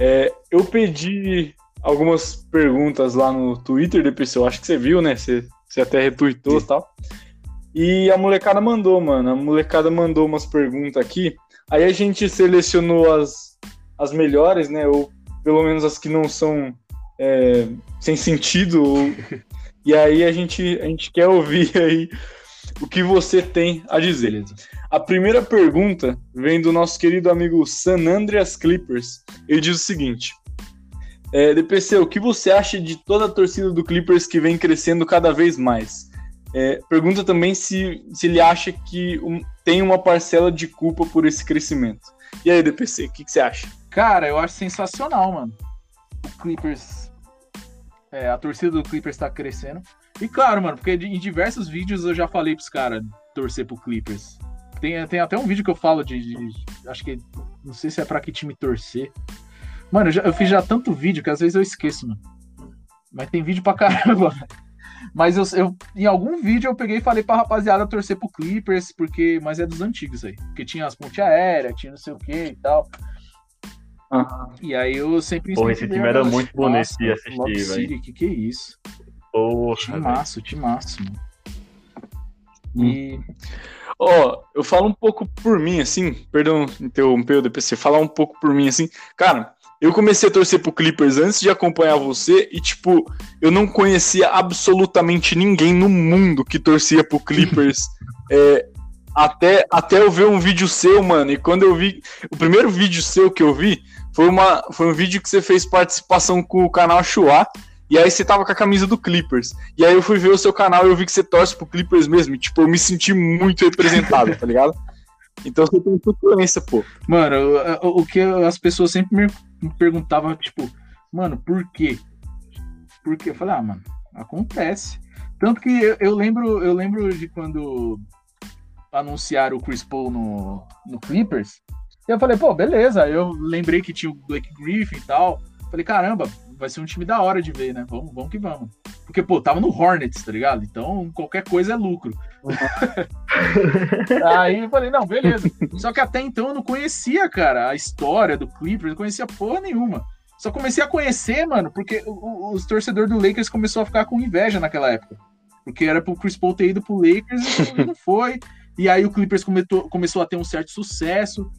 É, eu pedi algumas perguntas lá no Twitter, depois eu acho que você viu, né? Você, você até retweetou e tal. E a molecada mandou, mano. A molecada mandou umas perguntas aqui. Aí a gente selecionou as, as melhores, né? Ou pelo menos as que não são é, sem sentido. ou- E aí a gente, a gente quer ouvir aí o que você tem a dizer. Beleza. A primeira pergunta vem do nosso querido amigo San Andreas Clippers. Ele diz o seguinte: é, DPC, o que você acha de toda a torcida do Clippers que vem crescendo cada vez mais? É, pergunta também se, se ele acha que um- tem uma parcela de culpa por esse crescimento. E aí, DPC, o que, que você acha? Cara, eu acho sensacional, mano. O Clippers. É, a torcida do Clippers tá crescendo. E claro, mano, porque em diversos vídeos eu já falei pros caras torcer pro Clippers. Tem, tem até um vídeo que eu falo de, de- Acho que. Não sei se é pra que time torcer. Mano, eu, já- eu fiz já tanto vídeo que às vezes eu esqueço, mano. Mas tem vídeo pra caramba. Mas eu, eu- em algum vídeo eu peguei e falei pra rapaziada torcer pro Clippers, porque. Mas é dos antigos aí. Porque tinha as pontes aéreas, tinha não sei o que e tal. E aí eu sempre Porra, esse time era muito bonito Nossa, de assistir, velho. Que que é isso? Porra. Timaço, timaço, mano. Hum. E Ó, eu falo um pouco por mim, assim, perdão interromper o DPC, falar um pouco por mim, assim, cara, eu comecei a torcer pro Clippers antes de acompanhar você e, tipo, eu não conhecia absolutamente ninguém no mundo que torcia pro Clippers é, até, até eu ver um vídeo seu, mano, e quando eu vi, o primeiro vídeo seu que eu vi foi, uma, foi um vídeo que você fez participação com o canal Chua, e aí você tava com a camisa do Clippers. E aí eu fui ver o seu canal e eu vi que você torce pro Clippers mesmo. E, tipo, eu me senti muito representado, tá ligado? Então você tem influência, pô. Mano, o, o que as pessoas sempre me, perguntavam, tipo, mano, por quê? Por quê? Eu falei, ah, mano, Acontece. Tanto que eu, eu lembro, eu lembro de quando anunciaram o Chris Paul no, no Clippers. E eu falei, pô, beleza. Eu lembrei que tinha o Blake Griffin e tal. Falei, caramba, vai ser um time da hora de ver, né? Vamos, vamos que vamos. Porque, pô, tava no Hornets, tá ligado? Então qualquer coisa é lucro. Aí eu falei, não, beleza. Só que até então eu não conhecia, cara, a história do Clippers, não conhecia porra nenhuma. Só comecei a conhecer, mano, porque os torcedores do Lakers começou a ficar com inveja naquela época. Porque era pro Chris Paul ter ido pro Lakers e não foi. E aí o Clippers começou, começou a ter um certo sucesso.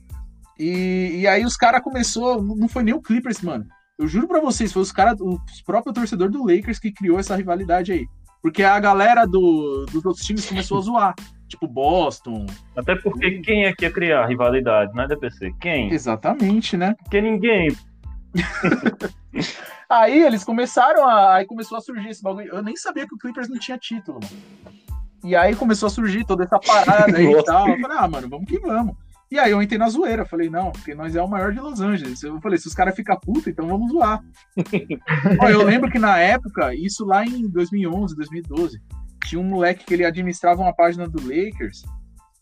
E, e aí os caras começou, não foi nem o Clippers, mano. Eu juro para vocês, foi os caras, os próprios torcedores do Lakers que criou essa rivalidade aí. Porque a galera do, dos outros times começou a zoar. Tipo Boston. Até porque quem é que ia criar rivalidade, né, DPC? Quem? Exatamente, né? Porque ninguém. aí eles começaram a. Aí começou a surgir esse bagulho. Eu nem sabia que o Clippers não tinha título, mano. E aí começou a surgir toda essa parada aí e tal. Eu falei, ah, mano, vamos que vamos. E aí eu entrei na zoeira, falei, não, porque nós é o maior de Los Angeles. Eu falei, se os caras ficam putos, então vamos zoar. Ó, eu lembro que na época, isso lá em 2011, 2012, tinha um moleque que ele administrava uma página do Lakers,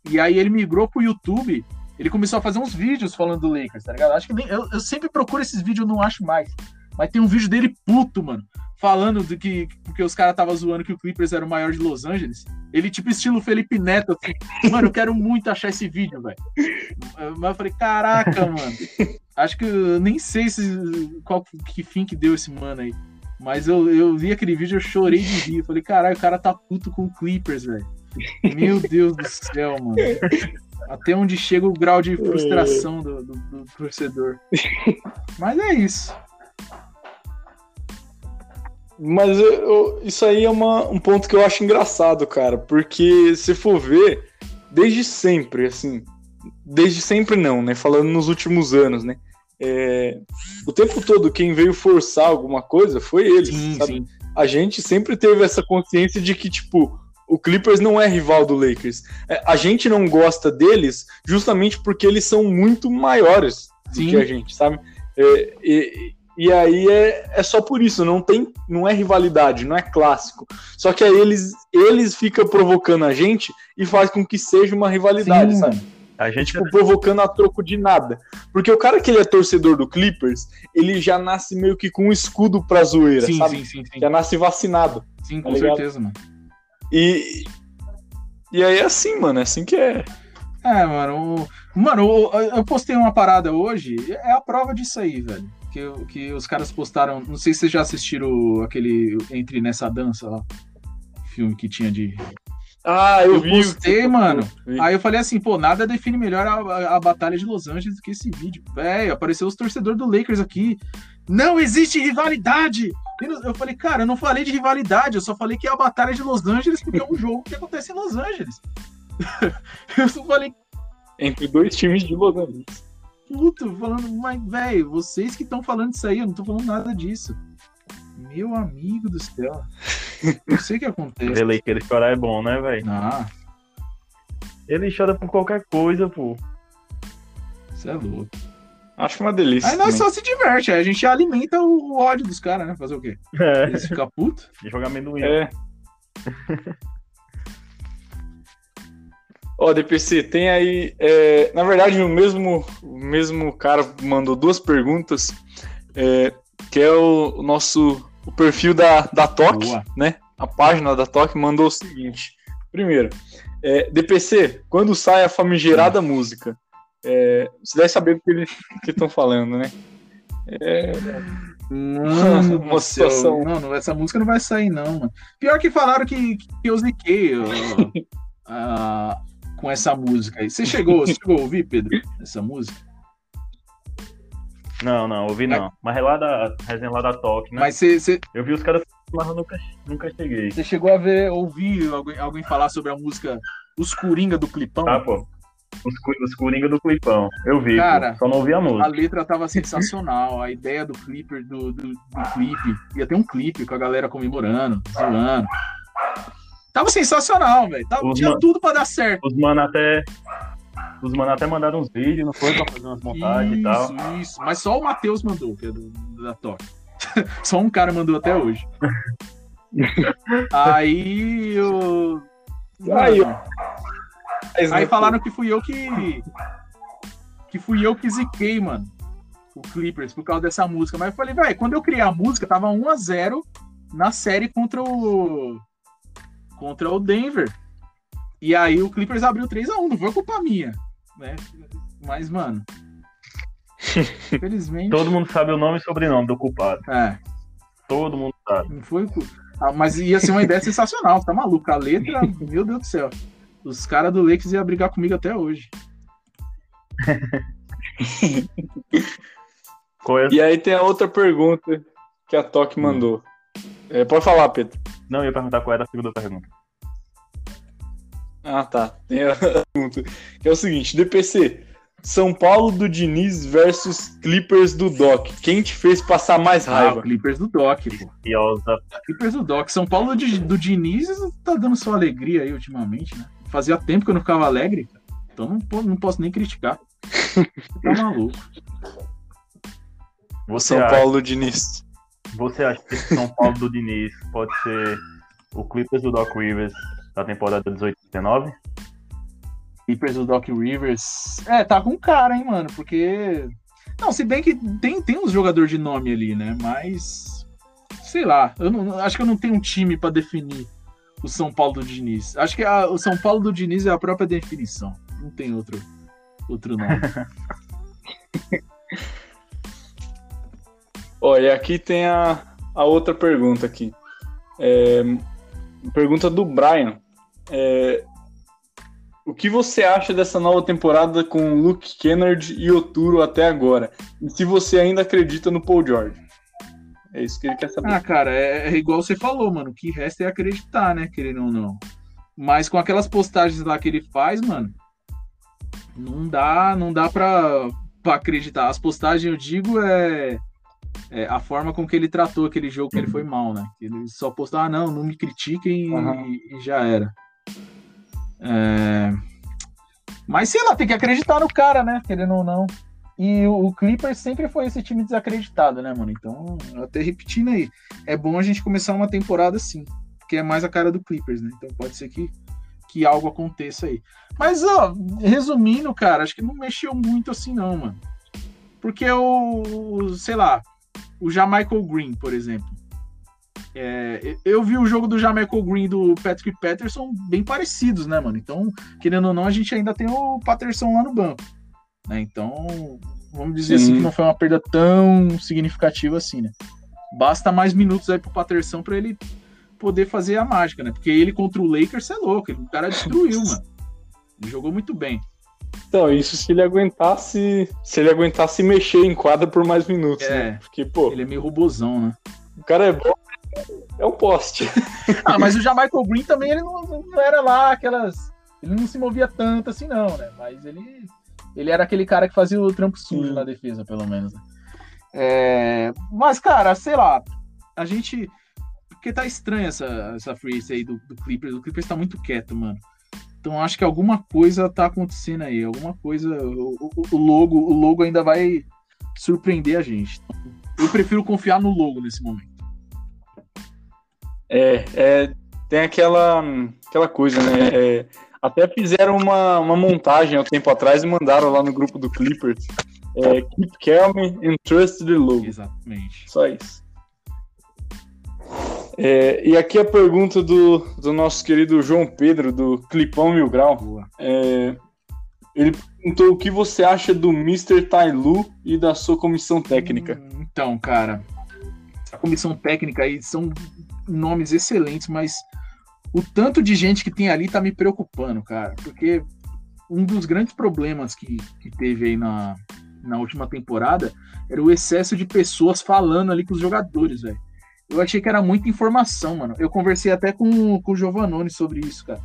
e aí ele migrou pro YouTube, ele começou a fazer uns vídeos falando do Lakers, tá ligado? Acho que nem, eu, eu sempre procuro esses vídeos, eu não acho mais. Mas tem um vídeo dele puto, mano, falando de que porque os caras estavam zoando que o Clippers era o maior de Los Angeles. Ele, tipo, estilo Felipe Neto, assim. Mano, eu quero muito achar esse vídeo, velho. Mas eu falei, caraca, mano. Acho que eu nem sei se, qual que fim que deu esse mano aí. Mas eu, eu vi aquele vídeo, eu chorei de rir. Eu falei, caralho, o cara tá puto com o Clippers, velho. Meu Deus do céu, mano. Até onde chega o grau de frustração do, do, do torcedor. Mas é isso. Mas eu, eu, isso aí é uma, um ponto que eu acho engraçado, cara, porque se for ver, desde sempre, assim, desde sempre não, né? Falando nos últimos anos, né? É, o tempo todo quem veio forçar alguma coisa foi eles, sim, sabe? Sim. A gente sempre teve essa consciência de que, tipo, o Clippers não é rival do Lakers. É, a gente não gosta deles justamente porque eles são muito maiores sim. do que a gente, sabe? É, e, aí é, é só por isso, não tem, não é rivalidade, não é clássico. Só que aí eles, eles ficam provocando a gente e faz com que seja uma rivalidade, sim, sabe? A gente tipo, provocando a troco de nada. Porque o cara que ele é torcedor do Clippers, ele já nasce meio que com um escudo pra zoeira, sim, sabe? Sim, sim, sim. Já nasce vacinado. Sim, tá com ligado? certeza, mano. E, e aí é assim, mano, é assim que é. É, mano. O, mano, eu postei uma parada hoje, é a prova disso aí, velho que, que os caras postaram. Não sei se vocês já assistiram aquele Entre Nessa Dança lá. Filme que tinha de. Ah, eu, eu vi. Postei, mano. Aí eu falei assim, pô, nada define melhor a, a, a Batalha de Los Angeles do que esse vídeo. Véi, apareceu os torcedores do Lakers aqui. Não existe rivalidade! Eu falei, cara, eu não falei de rivalidade, eu só falei que é a Batalha de Los Angeles, porque é um jogo que acontece em Los Angeles. eu só falei. Entre dois times de Los Angeles puto, falando, mas, velho, vocês que estão falando isso aí, eu não tô falando nada disso. Meu amigo do céu. Não sei o que acontece. Ele que ele chorar é bom, né, velho? Ah. Ele chora por qualquer coisa, pô. Isso é louco. Acho uma delícia. Aí nós também. só se diverte, aí a gente alimenta o, ódio dos caras, né? Fazer o quê? É. Eles ficam putos. Jogar amendoim. É. Ó, oh, DPC, tem aí. É, na verdade, o mesmo, o mesmo cara mandou duas perguntas, é, que é o, o, nosso o perfil da, da TOC, né? A página da TOC mandou o seguinte: primeiro, é, DPC, quando sai a famigerada música, é, você deve saber do que eles estão falando, né? É. Mano, uma situação. Não, essa música não vai sair, não, mano. Pior que falaram que, que eu ziquei. a, com essa música aí. Você chegou, chegou a ouvir, Pedro, essa música? Não, não, ouvi não. Mas é lá da resenha lá da Talk, né? Mas você. Eu vi os caras, mas eu nunca, nunca cheguei. Você chegou a ver, ouvir alguém, alguém falar sobre a música Os Coringa do Clipão? Ah, pô. Os, os Coringa do Clipão. Eu vi, Cara, pô, só não ouvi a música. A letra tava sensacional. a ideia do clipper, do, do, do clipe. Ia ter um clipe com a galera comemorando, zoando. Tava sensacional, velho. Tinha man... tudo pra dar certo. Os mano até. Os mano até mandaram uns vídeos, não foi? Pra fazer umas montagens isso, e tal. Isso, isso. Mas só o Matheus mandou, que é do, da Toque. só um cara mandou até hoje. Aí eu. Aí, Mano, aí falaram que fui eu que. Que fui eu que ziquei, mano. O Clippers, por causa dessa música. Mas eu falei, vai, quando eu criei a música, tava 1x0 na série contra o. Contra o Denver. E aí o Clippers abriu 3x1, não foi culpa minha. Né? Mas, mano. Infelizmente. Todo mundo sabe o nome e sobrenome do culpado. É, Todo mundo sabe. não foi. Ah, mas ia ser uma ideia sensacional, tá maluco? A letra, meu Deus do céu. Os caras do Lakers iam brigar comigo até hoje. E aí tem a outra pergunta que a Toque mandou. É, pode falar, Pedro. Não, eu ia perguntar qual era a segunda pergunta. Ah, tá. Tem a pergunta. Que é o seguinte: DPC. São Paulo do Diniz versus Clippers do Doc. Quem te fez passar mais Ah, raiva? Clippers do Doc, pô. Iosa. Clippers do Doc. São Paulo do, do Diniz tá dando sua alegria aí ultimamente, né? Fazia tempo que eu não ficava alegre, então não, não posso nem criticar. Tá maluco. Você São acha, Paulo do Diniz. Você acha que esse São Paulo do Diniz pode ser o Clippers do Doc Rivers da temporada 18-19? Clippers do Doc Rivers. É, tá com cara, hein, mano? Porque. Não, se bem que tem, tem uns jogadores de nome ali, né? Mas. Sei lá. Eu não, acho que eu não tenho um time pra definir o São Paulo do Diniz. Acho que a- o São Paulo do Diniz é a própria definição. Não tem outro, outro nome. Olha, aqui tem a, a outra pergunta aqui. É, pergunta do Brian. É, o que você acha dessa nova temporada com Luke Kennard e Oturo até agora? E se você ainda acredita no Paul George? É isso que ele quer saber. Ah, cara, é, é igual você falou, mano. O que resta é acreditar, né? Querendo ou não. Mas com aquelas postagens lá que ele faz, mano, não dá, não dá pra, pra acreditar. As postagens, eu digo, é, é a forma com que ele tratou aquele jogo que ele foi mal, né? Ele só postou, ah, não, não me critiquem Aham. e, e já era. É, Mas sei lá, tem que acreditar no cara, né? Querendo ou não. E o o Clippers sempre foi esse time desacreditado, né, mano? Então, até repetindo aí, é bom a gente começar uma temporada assim, que é mais a cara do Clippers, né? Então pode ser que, que algo aconteça aí. Mas, ó, resumindo, cara, acho que não mexeu muito assim, não, mano. Porque o, sei lá, o Jamaica Green, por exemplo. É, eu vi o jogo do Jamaica Green e do Patrick Patterson bem parecidos, né, mano? Então, querendo ou não, a gente ainda tem o Patterson lá no banco. Né? Então, vamos dizer Sim. assim que não foi uma perda tão significativa assim, né? Basta mais minutos aí pro Patterson pra ele poder fazer a mágica, né? Porque ele contra o Lakers é louco, ele, o cara destruiu, mano. Ele jogou muito bem. Então, isso se ele aguentasse. Se ele aguentasse mexer em quadra por mais minutos, É. né? Porque, pô, Ele é meio robozão, né? o cara é bom. É um poste. Ah, mas o Jamaica Green também ele não, não era lá aquelas. Ele não se movia tanto assim, não, né? Mas ele, ele era aquele cara que fazia o trampo sujo Sim. na defesa, pelo menos. né? É, mas, cara, sei lá, a gente. Porque tá estranha essa, essa free agency aí do, do Clippers. O Clippers tá muito quieto, mano. Então acho que alguma coisa tá acontecendo aí. Alguma coisa. O, o- o logo, o logo ainda vai surpreender a gente. Eu prefiro confiar no logo nesse momento. É, é, tem aquela, aquela coisa, né? É, até fizeram uma, uma montagem há um tempo atrás e mandaram lá no grupo do Clippers. É, Keep calm and trust the logo. Exatamente. Só isso. É, e aqui a pergunta do, do nosso querido João Pedro, do Clipão Mil Grau. É, ele perguntou o que você acha do Mr. Tailu e da sua comissão técnica. Hum, Então, cara, a comissão técnica aí são nomes excelentes, mas o tanto de gente que tem ali tá me preocupando, cara, porque um dos grandes problemas que, que teve aí na, na última temporada era o excesso de pessoas falando ali com os jogadores, velho. Eu achei que era muita informação, mano. Eu conversei até com, com o Giovannone sobre isso, cara.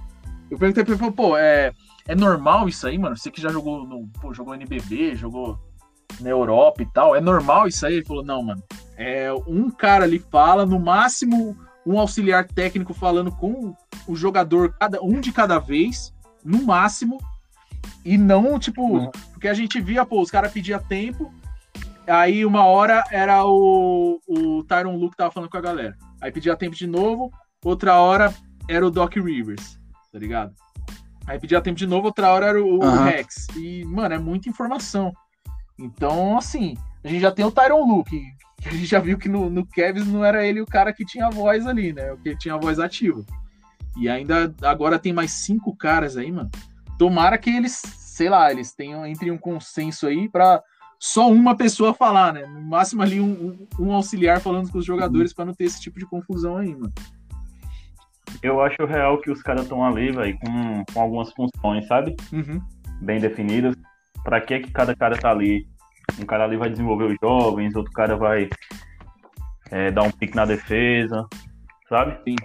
Eu perguntei pra ele, pô, é, é normal isso aí, mano? Você que já jogou no, pô, jogou NBB, jogou na Europa e tal, é normal isso aí? Ele falou, não, mano. É, um cara ali fala, no máximo um auxiliar técnico falando com o jogador, cada um de cada vez, no máximo, e não, tipo, Uhum. porque a gente via, pô, os caras pediam tempo, aí uma hora era o, o Tyron Luke tava falando com a galera. Aí pedia tempo de novo, outra hora era o Doc Rivers, tá ligado? Aí pedia tempo de novo, outra hora era o, o Aham. Rex. E, mano, é muita informação. Então, assim, a gente já tem o Tyron Lu, que, que a gente já viu que no, no Cavs não era ele o cara que tinha a voz ali, né? O que tinha a voz ativa. E ainda agora tem mais cinco caras aí, mano. Tomara que eles, sei lá, eles tenham entre um consenso aí pra só uma pessoa falar, né? No máximo ali um, um- um auxiliar falando com os jogadores pra não ter esse tipo de confusão aí, mano. Eu acho real que os caras estão ali, velho, com, com algumas funções, sabe? Uhum. Bem definidas. Pra que que cada cara tá ali? Um cara ali vai desenvolver os jovens, outro cara vai é, dar um pique na defesa, sabe? Sim.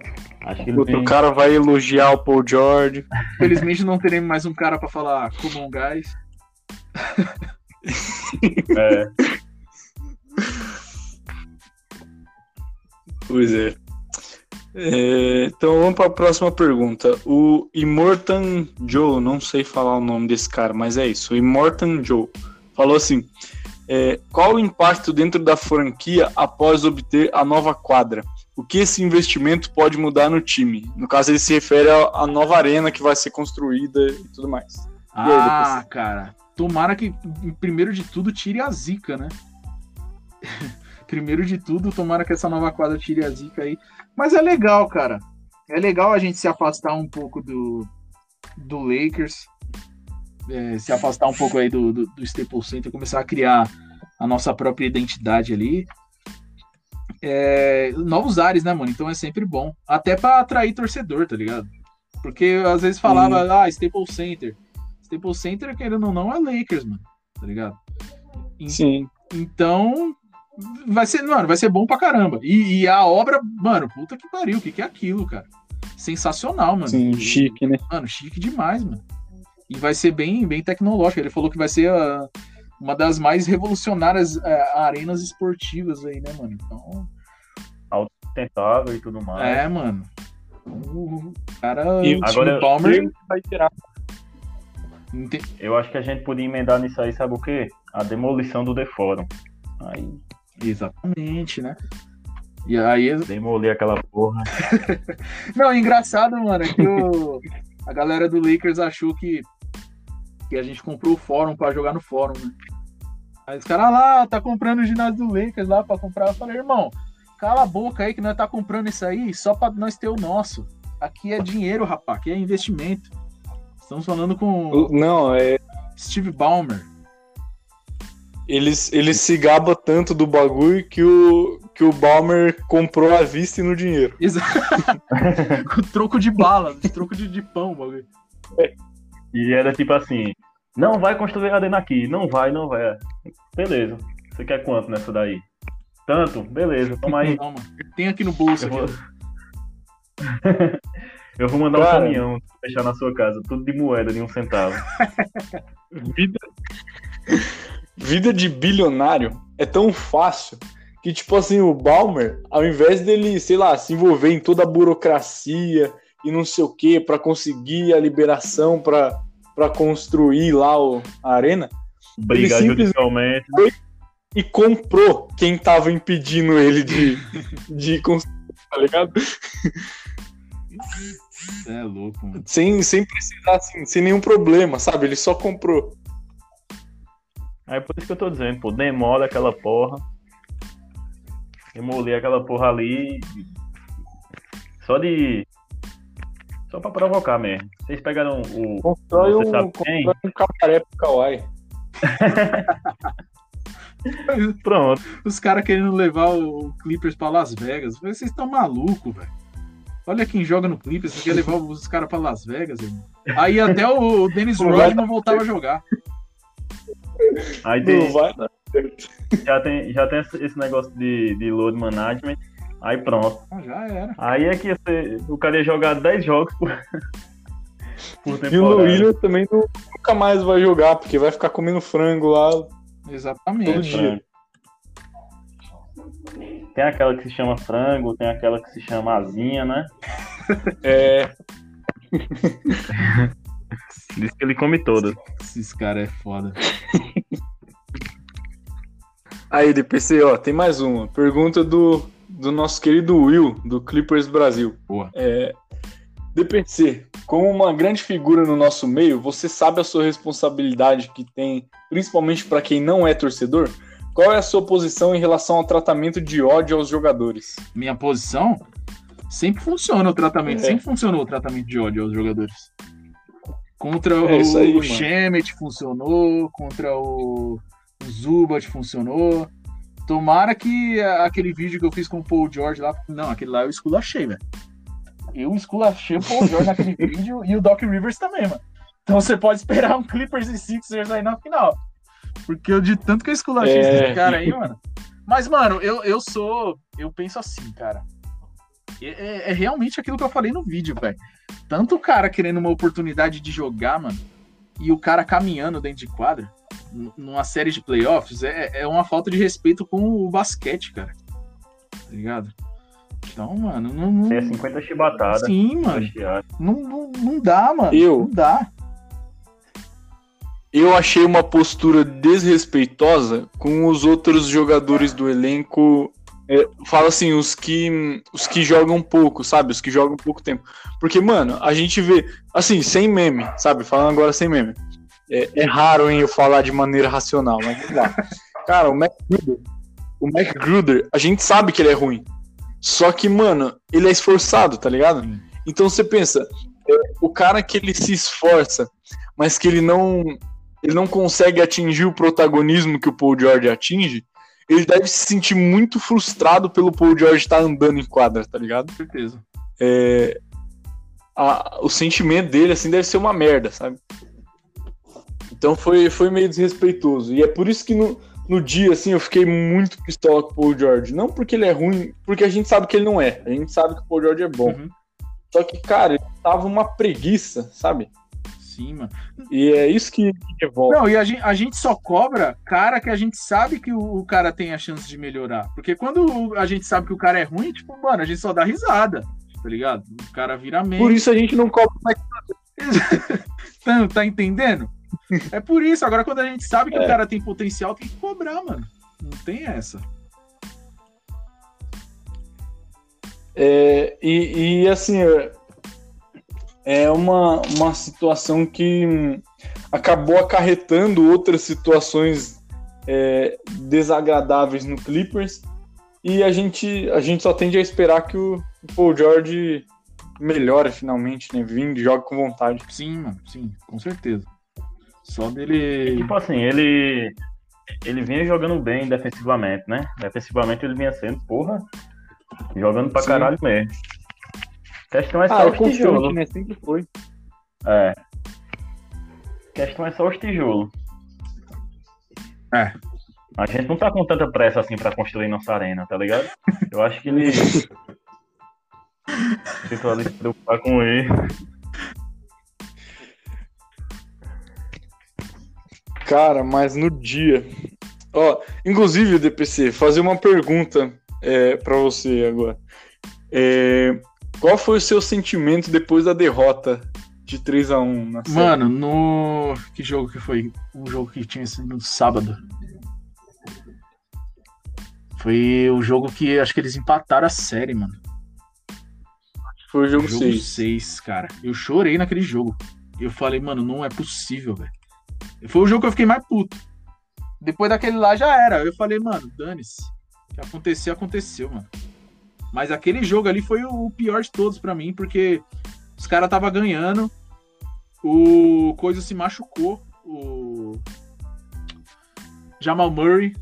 Acho que ele Outro tem... cara vai elogiar o Paul George. Felizmente não teremos mais um cara pra falar come on, guys. É, Pois é. É, então vamos para a próxima pergunta. O Immortan Joe, não sei falar o nome desse cara, mas é isso. O Immortan Joe falou assim: é, qual o impacto dentro da franquia após obter a nova quadra? O que esse investimento pode mudar no time? No caso, ele se refere à nova arena que vai ser construída e tudo mais. Ah, cara. Tomara que, primeiro de tudo, tire a zica, né? primeiro de tudo, tomara que essa nova quadra tire a zica aí. Mas é legal, cara. É legal a gente se afastar um pouco do, do Lakers. é, se afastar um pouco aí do, do, do Staples Center, começar a criar a nossa própria identidade ali. É, novos ares, né, mano? Então é sempre bom. Até pra atrair torcedor, tá ligado? Porque às vezes falava, ah, Staples Center. Staples Center, querendo ou não, é Lakers, mano. Tá ligado? Sim. Então, vai ser, mano, vai ser bom pra caramba. E, e a obra, mano, puta que pariu, o que, que é aquilo, cara? Sensacional, mano. Sim, chique, né? Mano, chique demais, mano. E vai ser bem, bem tecnológico. Ele falou que vai ser a- uma das mais revolucionárias é, arenas esportivas aí, né, mano? Então, sustentável e tudo mais. é, mano. O cara, E o agora- Palmer, vai tirar. Eu acho que a gente podia emendar nisso aí, sabe o quê? A demolição do The Forum. Aí, exatamente, né? E aí, demolir aquela porra. Não, engraçado, mano, é que o- a galera do Lakers achou que, que a gente comprou o fórum pra jogar no fórum, né? Aí os caras lá, tá comprando o ginásio do Lakers lá pra comprar. Eu falei, irmão, cala a boca aí que nós tá comprando isso aí só pra nós ter o nosso. Aqui é dinheiro, rapaz, aqui é investimento. Estamos falando com Não, é. Steve Ballmer. Eles, eles se gabam tanto do bagulho que o, que o Balmer comprou à vista e no dinheiro. Exa- com troco de bala, troco de, de pão, bagulho. E era tipo assim: não vai construir arena aqui, não vai, não vai. Beleza. Você quer quanto nessa daí? Tanto? Beleza, toma aí. Toma, tem aqui no bolso. Eu Aqui, vou. eu vou mandar um Cara. caminhão fechar na sua casa, tudo de moeda de um centavo. Vida, vida de bilionário é tão fácil que, tipo assim, o Balmer, ao invés dele, sei lá, se envolver em toda a burocracia e não sei o que para conseguir a liberação para para construir lá o, a arena, Brigar simplesmente- judicialmente. e comprou quem tava impedindo ele de, de construir, tá ligado? É louco, mano. Sem, sem precisar, assim, sem nenhum problema, sabe? Ele só comprou. Aí por isso que eu tô dizendo, pô, demora aquela porra. Demolir aquela porra ali. Só de. Só pra provocar mesmo. Vocês pegaram o. Constrói um, constrói um cabaré pro Kawhi. Pronto. Os caras querendo levar o Clippers pra Las Vegas. Vocês estão malucos, velho. Olha quem joga no Clippers, você quer levar os caras pra Las Vegas, irmão. Aí até o Dennis Rodman voltava a jogar. Aí Não tem, vai, já, tem, já tem esse negócio de, de load management. Aí pronto. Ah, já era. Aí é que ser- o cara ia jogar 10 jogos por, por E o temporada. Williams também não- nunca mais vai jogar, porque vai ficar comendo frango lá todo Exatamente. dia. Tem aquela que se chama frango, tem aquela que se chama asinha, né? É, Diz que ele come todas. Esses caras é foda. Aí, DPC, ó, tem mais uma. Pergunta do, do nosso querido Will, do Clippers Brasil. Boa. É, DPC, como uma grande figura no nosso meio, você sabe a sua responsabilidade que tem, principalmente para quem não é torcedor? Qual é a sua posição em relação ao tratamento de ódio aos jogadores? Minha posição sempre funciona o tratamento, É. sempre funcionou o tratamento de ódio aos jogadores. Contra É o, aí, o. Shemet funcionou, contra o, o Zubat funcionou. Tomara que aquele vídeo que eu fiz com o Paul George lá. Não, aquele lá eu esculachei, velho. Eu esculachei o Paul George naquele vídeo e o Doc Rivers também, mano. Então você pode esperar um Clippers e Sixers aí na final. Porque eu de tanto que eu esculachei É. esse cara aí, mano. Mas, mano, eu, eu sou. Eu penso assim, cara. É, é- é realmente aquilo que eu falei no vídeo, velho. Tanto o cara querendo uma oportunidade de jogar, mano, e o cara caminhando dentro de quadra, numa série de playoffs, é, é uma falta de respeito com o basquete, cara. Tá ligado? Então, mano, não. não É 50 chibatadas. sim, mano. Não, não, não dá, mano. Eu? Não dá. Eu achei uma postura desrespeitosa com os outros jogadores do elenco. É, fala assim, os que, os que jogam pouco, sabe? Os que jogam pouco tempo. Porque, mano, a gente vê, assim, sem meme, sabe? Falando agora sem meme. É, é raro em eu falar de maneira racional, mas lá. Cara, o Mac Gruder, o Mac Gruder, a gente sabe que ele é ruim. Só que, mano, ele é esforçado, tá ligado? Então você pensa, é, o cara que ele se esforça, mas que ele não ele não consegue atingir o protagonismo que o Paul George atinge, ele deve se sentir muito frustrado pelo Paul George estar andando em quadra, tá ligado? Com certeza. É, a- o sentimento dele, assim, deve ser uma merda, sabe? Então foi, foi meio desrespeitoso. E é por isso que no, no dia, assim, eu fiquei muito pistola com o Paul George. Não porque ele é ruim, porque a gente sabe que ele não é. A gente sabe que o Paul George é bom. Uhum. Só que, cara, ele tava uma preguiça, sabe? Mano. E é isso que que revolta. Não, e a gente, a gente só cobra cara que a gente sabe que o, o cara tem a chance de melhorar. Porque quando a gente sabe que o cara é ruim, tipo, mano, a gente só dá risada, tá ligado? O cara vira meio. Por isso a gente não cobra mais. Tá, tá entendendo? É por isso. Agora, quando a gente sabe que É. o cara tem potencial, tem que cobrar, mano. Não tem essa. É, e, e, assim, é- uma, uma situação que acabou acarretando outras situações é, desagradáveis no Clippers. E a gente, a gente só tende a esperar que o Paul George melhore finalmente, né? Vinde, jogue com vontade. Sim, mano. Sim, com certeza. Só E, dele. tipo assim, ele. Ele vinha jogando bem defensivamente, né? Defensivamente ele vinha sendo, porra, jogando pra Sim. caralho mesmo. A questão é só Ah, é os tijolos. né? Sempre foi. É. A questão é só os tijolos. É. A gente não tá com tanta pressa assim pra construir nossa arena, tá ligado? Eu acho que ele. Tentou ali se preocupar com ele. Cara, mas no dia. Ó, inclusive, DPC, fazer uma pergunta é, para você agora. É, qual foi o seu sentimento depois da derrota de 3 a 1 na série? Mano, no. Que jogo que foi? Um jogo que tinha sido no sábado. Foi o jogo que acho que eles empataram a série, mano. foi o jogo Jogo 6. 6, cara. Eu chorei naquele jogo. Eu falei, mano, não é possível, velho. Foi o jogo que eu fiquei mais puto. Depois daquele lá já era. Eu falei, mano, dane-se. O que aconteceu, aconteceu, mano. Mas aquele jogo ali foi o pior de todos pra mim, porque os caras tava ganhando. O Coisa se machucou. O Jamal Murray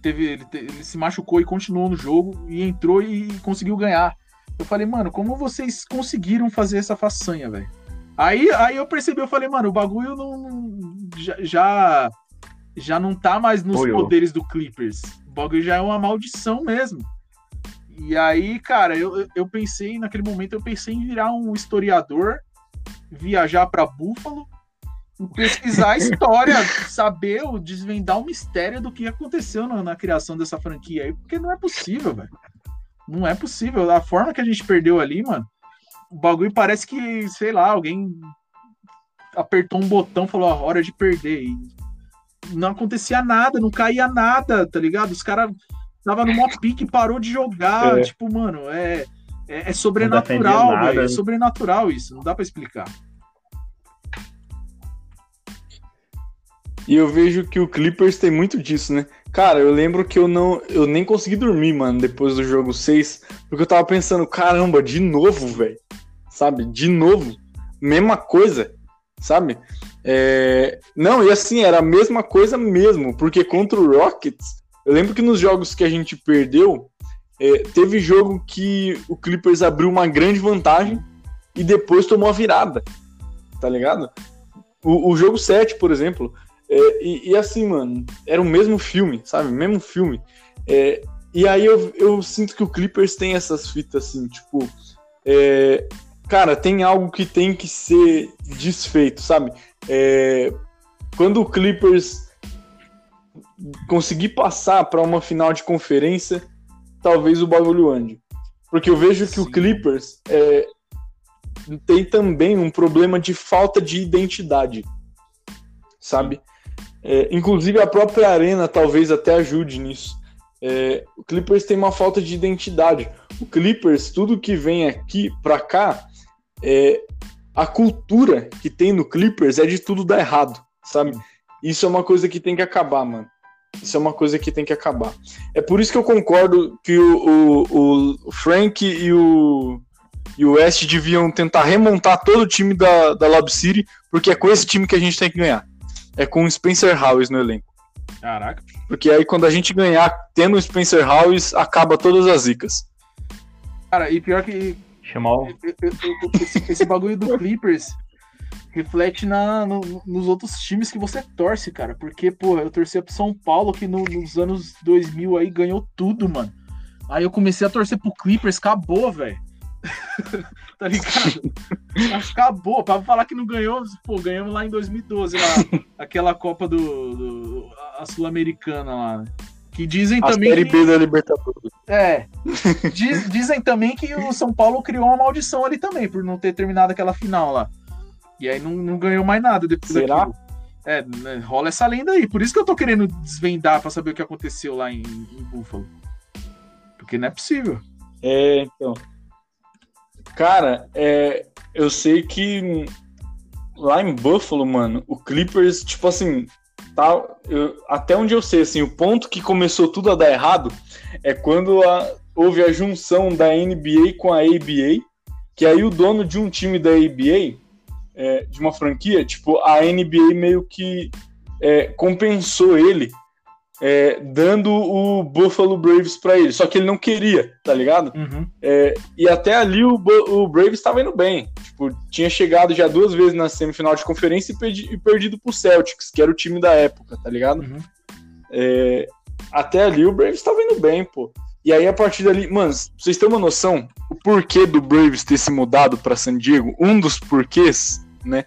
teve, ele, ele se machucou e continuou no jogo e entrou e conseguiu ganhar. Eu falei, mano, como vocês conseguiram fazer essa façanha, velho? Aí, aí eu percebi, eu falei, mano, o bagulho não, já, já não tá mais nos Boiou. poderes do Clippers. O bagulho já é uma maldição mesmo. E aí, cara, eu, eu- pensei, naquele momento, eu pensei em virar um historiador, viajar pra Buffalo, e pesquisar a história, saber, desvendar o mistério do que aconteceu na, na criação dessa franquia aí, porque não é possível, velho. Não é possível. A forma que a gente perdeu ali, mano, o bagulho parece que, sei lá, alguém apertou um botão falou, a hora de perder. E não acontecia nada, não caía nada, tá ligado? Os caras tava no maior pique, parou de jogar. É. Tipo, mano, é, é, é sobrenatural, velho. É sobrenatural isso, não dá pra explicar. E eu vejo que o Clippers tem muito disso, né? Cara, eu lembro que eu não. Eu nem consegui dormir, mano, depois do jogo 6. Porque eu tava pensando, caramba, de novo, velho. Sabe? De novo. Mesma coisa. Sabe? É, Não, e assim, era a mesma coisa mesmo. Porque contra o Rockets, eu lembro que nos jogos que a gente perdeu, é, teve jogo que o Clippers abriu uma grande vantagem e depois tomou a virada. Tá ligado? O, o jogo 7, por exemplo. É, e, e assim, mano, era o mesmo filme, sabe? Mesmo filme. É, e aí eu, eu sinto que o Clippers tem essas fitas assim, tipo. é, cara, tem algo que tem que ser desfeito, sabe? É, quando o Clippers conseguir passar para uma final de conferência, talvez o bagulho ande. Porque eu vejo que o. Clippers é, tem também um problema de falta de identidade, sabe? É, inclusive a própria arena talvez até ajude nisso. É, o Clippers tem uma falta de identidade. O Clippers, tudo que vem aqui pra cá, é, a cultura que tem no Clippers é de tudo dar errado, sabe? Isso é uma coisa que tem que acabar, mano. Isso é uma coisa que tem que acabar. É por isso que eu concordo que o, o, o Frank e o, e o West deviam tentar remontar todo o time da, da Lob City, porque é com esse time que a gente tem que ganhar. É com o Spencer Howes no elenco. Caraca. Porque aí quando a gente ganhar tendo o Spencer Howes, acaba todas as zicas. Cara, e pior que Chamar o. esse, esse bagulho do Clippers reflete na, no- nos outros times que você torce, cara. Porque, pô, eu torcia pro São Paulo, que no- nos anos 2000 aí ganhou tudo, mano. Aí eu comecei a torcer pro Clippers, acabou, velho. tá ligado? Acabou. Pra falar que não ganhou, pô, ganhamos lá em 2012, lá, aquela Copa do. do- a Sul-Americana lá. né? Que dizem A também. Série B da Libertadores. é. Diz- dizem também que o São Paulo criou uma maldição ali também, por não ter terminado aquela final lá. E aí não, não ganhou mais nada depois Será? daquilo. É, né, rola essa lenda aí. Por isso que eu tô querendo desvendar pra saber o que aconteceu lá em, em Buffalo. Porque não é possível. É, então. Cara, é, eu sei que lá em Buffalo, mano, o Clippers, tipo assim, tá, eu- até onde eu sei, assim, o ponto que começou tudo a dar errado é quando a- houve a junção da NBA com a ABA, que aí o dono de um time da ABA, é, de uma franquia, tipo, a NBA meio que é, compensou ele é, dando o Buffalo Braves pra ele, só que ele não queria, tá ligado? É, e até ali o, o Braves estava indo bem. Tipo, tinha chegado já duas vezes na semifinal de conferência e, perdi- e perdido pro Celtics, que era o time da época, tá ligado? Uhum. É, até ali o Braves estava indo bem, pô. E aí a partir dali, mano, vocês terem uma noção, o porquê do Braves ter se mudado pra San Diego, um dos porquês, né,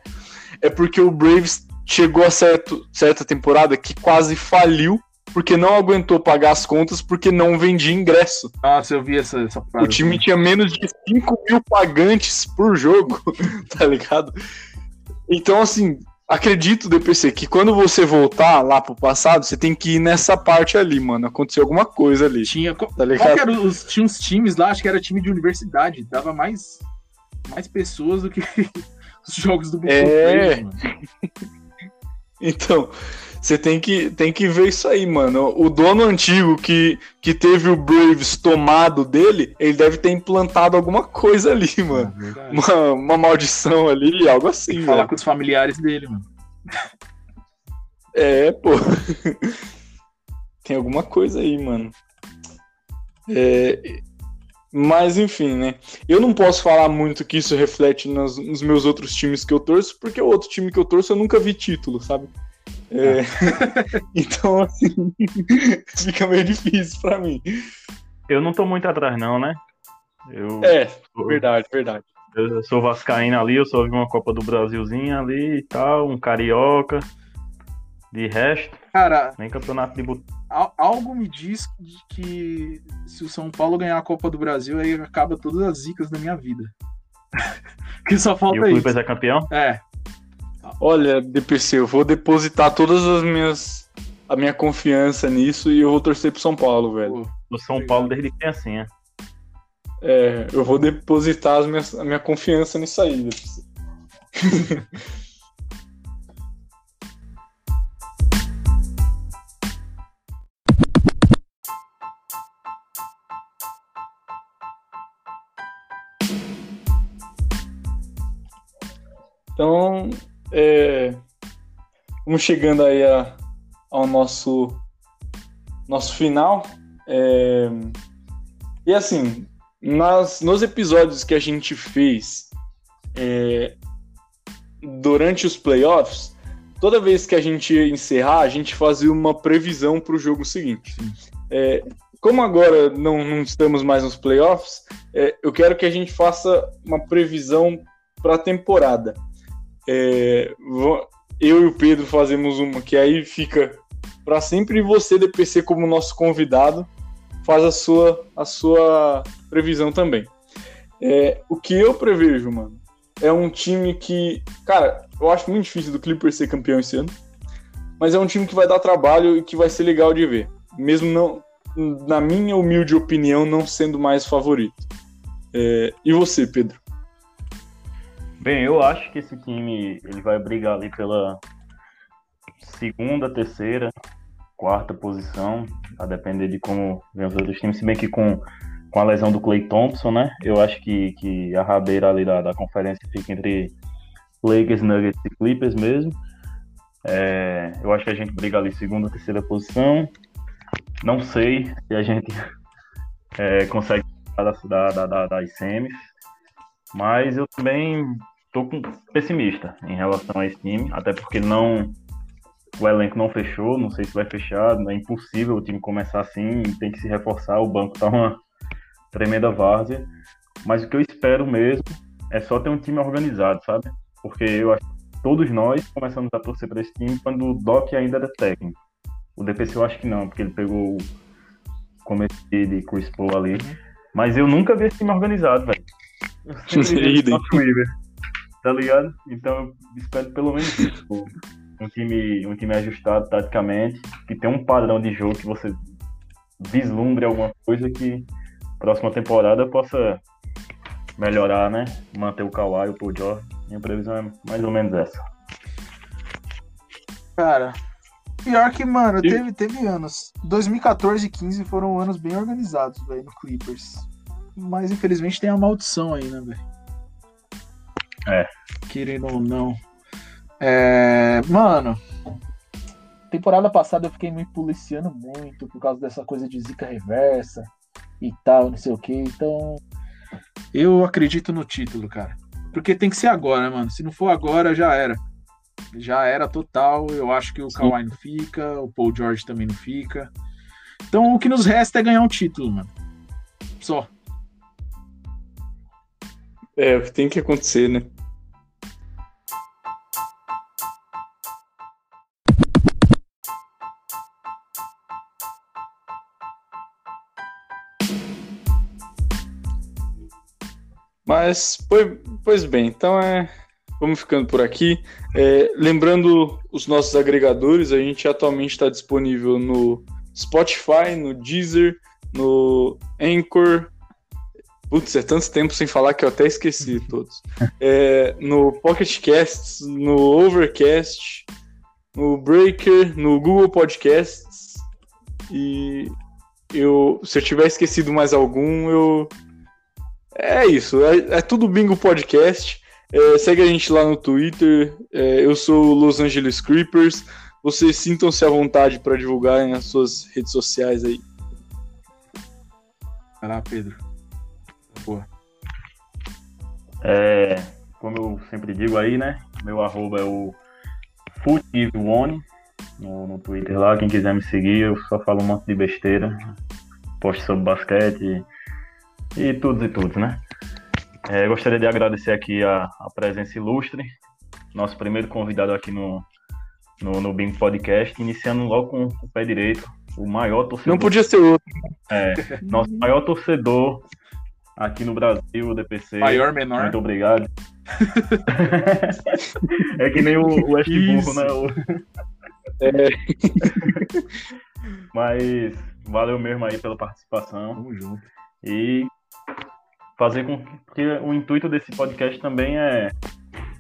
é porque o Braves chegou a certo, certa temporada que quase faliu porque não aguentou pagar as contas porque não vendia ingresso. Nossa, eu vi essa, essa frase. O time tinha menos de 5 mil pagantes por jogo, tá ligado? Então, assim, acredito, DPC, que quando você voltar lá pro passado, você tem que ir nessa parte ali, mano. Aconteceu alguma coisa ali, Tinha, tá ligado? os, tinha uns times lá, acho que era time de universidade. Dava mais, mais pessoas do que os jogos do Buffalo É. Então, você tem que, tem que ver isso aí, mano. O dono antigo que, que teve o Braves tomado dele, ele deve ter implantado alguma coisa ali, mano. Verdade. Uma, uma maldição ali, algo assim, Falar velho. com os familiares dele, mano. É, pô. Tem alguma coisa aí, mano. É, mas enfim, né? Eu não posso falar muito que isso reflete nos, nos meus outros times que eu torço, porque o outro time que eu torço eu nunca vi título, sabe? É, então, assim, fica meio difícil pra mim. Eu não tô muito atrás, não, né? Eu, É, verdade, verdade. eu sou vascaíno ali, eu só vi uma Copa do Brasilzinha ali e tal, um carioca. De resto, Cara, nem campeonato de botão. algo me diz que se o São Paulo ganhar a Copa do Brasil, aí acaba todas as zicas da minha vida. que só E o falta isso. Clippers é campeão? É, Olha, DPC, eu vou depositar todas as minhas a minha confiança nisso e eu vou torcer pro São Paulo, velho. Do São Paulo desde criancinha. É, eu vou depositar as minhas- a minha confiança nisso aí. Então, é, vamos chegando aí a- ao nosso, nosso final. É, e assim, nas, nos episódios que a gente fez é, durante os playoffs, toda vez que a gente encerrar, a gente fazia uma previsão para o jogo seguinte. É, como agora não, não estamos mais nos playoffs, é, eu quero que a gente faça uma previsão para a temporada. É, eu e o Pedro fazemos uma que aí fica para sempre você, DPC, como nosso convidado, faz a sua, a sua previsão também. É, o que eu prevejo, mano, é um time que, cara, eu acho muito difícil do Clippers ser campeão esse ano, mas é um time que vai dar trabalho e que vai ser legal de ver, mesmo não, na minha humilde opinião, não sendo mais favorito. É, e você, Pedro? Bem, eu acho que esse time ele vai brigar ali pela segunda, terceira, quarta posição, a depender de como vem os outros times, se bem que com, com a lesão do Clay Thompson, né? Eu acho que, que a rabeira ali da, da conferência fica entre Lakers, Nuggets e Clippers mesmo. É, eu acho que a gente briga ali segunda, terceira posição. Não sei se a gente é, consegue da, da, da, da, das semis, mas eu também tô com- pessimista em relação a esse time, até porque não o elenco não fechou, não sei se vai fechar, é impossível o time começar assim, tem que se reforçar, o banco tá uma tremenda várzea, mas o que eu espero mesmo é só ter um time organizado, sabe? Porque eu acho que todos nós começamos a torcer para esse time quando o Doc ainda era técnico. O DPC eu acho que não, porque ele pegou o começo de Chris Paul ali. Mas eu nunca vi esse time organizado, velho. Eu sempre vi tá ligado? Então eu espero pelo menos isso. tipo, Um time, um time ajustado taticamente, que tem um padrão de jogo que você vislumbre alguma coisa que próxima temporada possa melhorar, né? Manter o Kawhi, o Paul George. Minha previsão é mais ou menos essa. Cara, pior que, mano, teve, teve anos. 2014 e 15 foram anos bem organizados, velho, no Clippers. Mas infelizmente tem a maldição aí, né, velho? É. Querendo ou não. É. Mano. Temporada passada eu fiquei me policiando muito por causa dessa coisa de zica reversa e tal, não sei o que. Então. Eu acredito no título, cara. Porque tem que ser agora, mano. Se não for agora, já era. Já era total. Eu acho que o Kawhi não fica, o Paul George também não fica. Então o que nos resta é ganhar um título, mano. Só. É, o que tem que acontecer, né? Mas, pois, bem, então é. Vamos ficando por aqui. É, lembrando os nossos agregadores, a gente atualmente está disponível no Spotify, no Deezer, no Anchor, Putz, é tanto tempo sem falar que eu até esqueci todos. É, no Pocket Casts, no Overcast, no Breaker, no Google Podcasts. E eu, se eu tiver esquecido mais algum, eu. É isso, é, é tudo Bingo Podcast. É, segue a gente lá no Twitter. É, eu sou o Los Angeles Creepers. Vocês sintam-se à vontade para divulgarem as suas redes sociais aí. Vai lá, Pedro. Porra. É, como eu sempre digo aí, né? Meu arroba é o FootGiveOne no, no Twitter lá. Quem quiser me seguir, eu só falo um monte de besteira. Posto sobre basquete e, tudo e tudo, né? É, gostaria de agradecer aqui a, a presença ilustre, nosso primeiro convidado aqui no, no, no BIM Podcast, iniciando logo com o pé direito, o maior torcedor. Não podia ser outro. É, nosso maior torcedor aqui no Brasil, o DPC. Maior, menor. Muito obrigado. é que nem o, o né? O- É, Mas valeu mesmo aí pela participação. Tamo junto. E fazer com que o intuito desse podcast também é,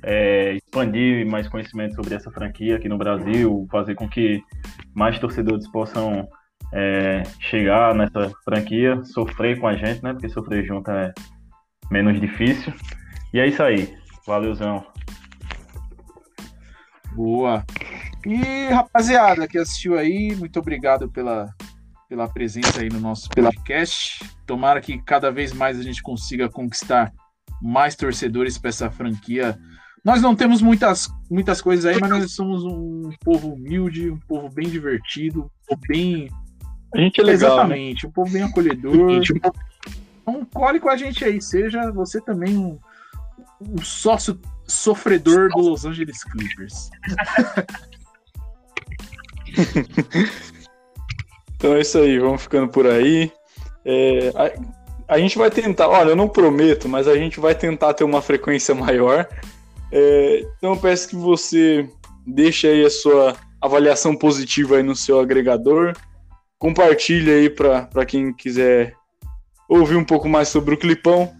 é expandir mais conhecimento sobre essa franquia aqui no Brasil, fazer com que mais torcedores possam é, chegar nessa franquia, sofrer com a gente, né? Porque sofrer junto é menos difícil. E é isso aí. Valeuzão. Boa. E, rapaziada, que assistiu aí, muito obrigado pela, pela presença aí no nosso podcast. Tomara que cada vez mais a gente consiga conquistar mais torcedores para essa franquia. Nós não temos muitas, muitas coisas aí, mas nós somos um povo humilde, um povo bem divertido, um povo bem. a gente é legal. né? Exatamente, um povo bem acolhedor. Então, cole com a gente aí, seja você também um, um sócio sofredor do Los Angeles Clippers. Então é isso aí, vamos ficando por aí. É, a, a gente vai tentar, olha, eu não prometo, mas a gente vai tentar ter uma frequência maior. É, então eu peço que você deixe aí a sua avaliação positiva aí no seu agregador. Compartilhe aí para quem quiser ouvir um pouco mais sobre o Clipão.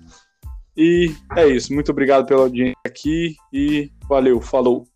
E é isso. Muito obrigado pela audiência aqui e valeu, falou.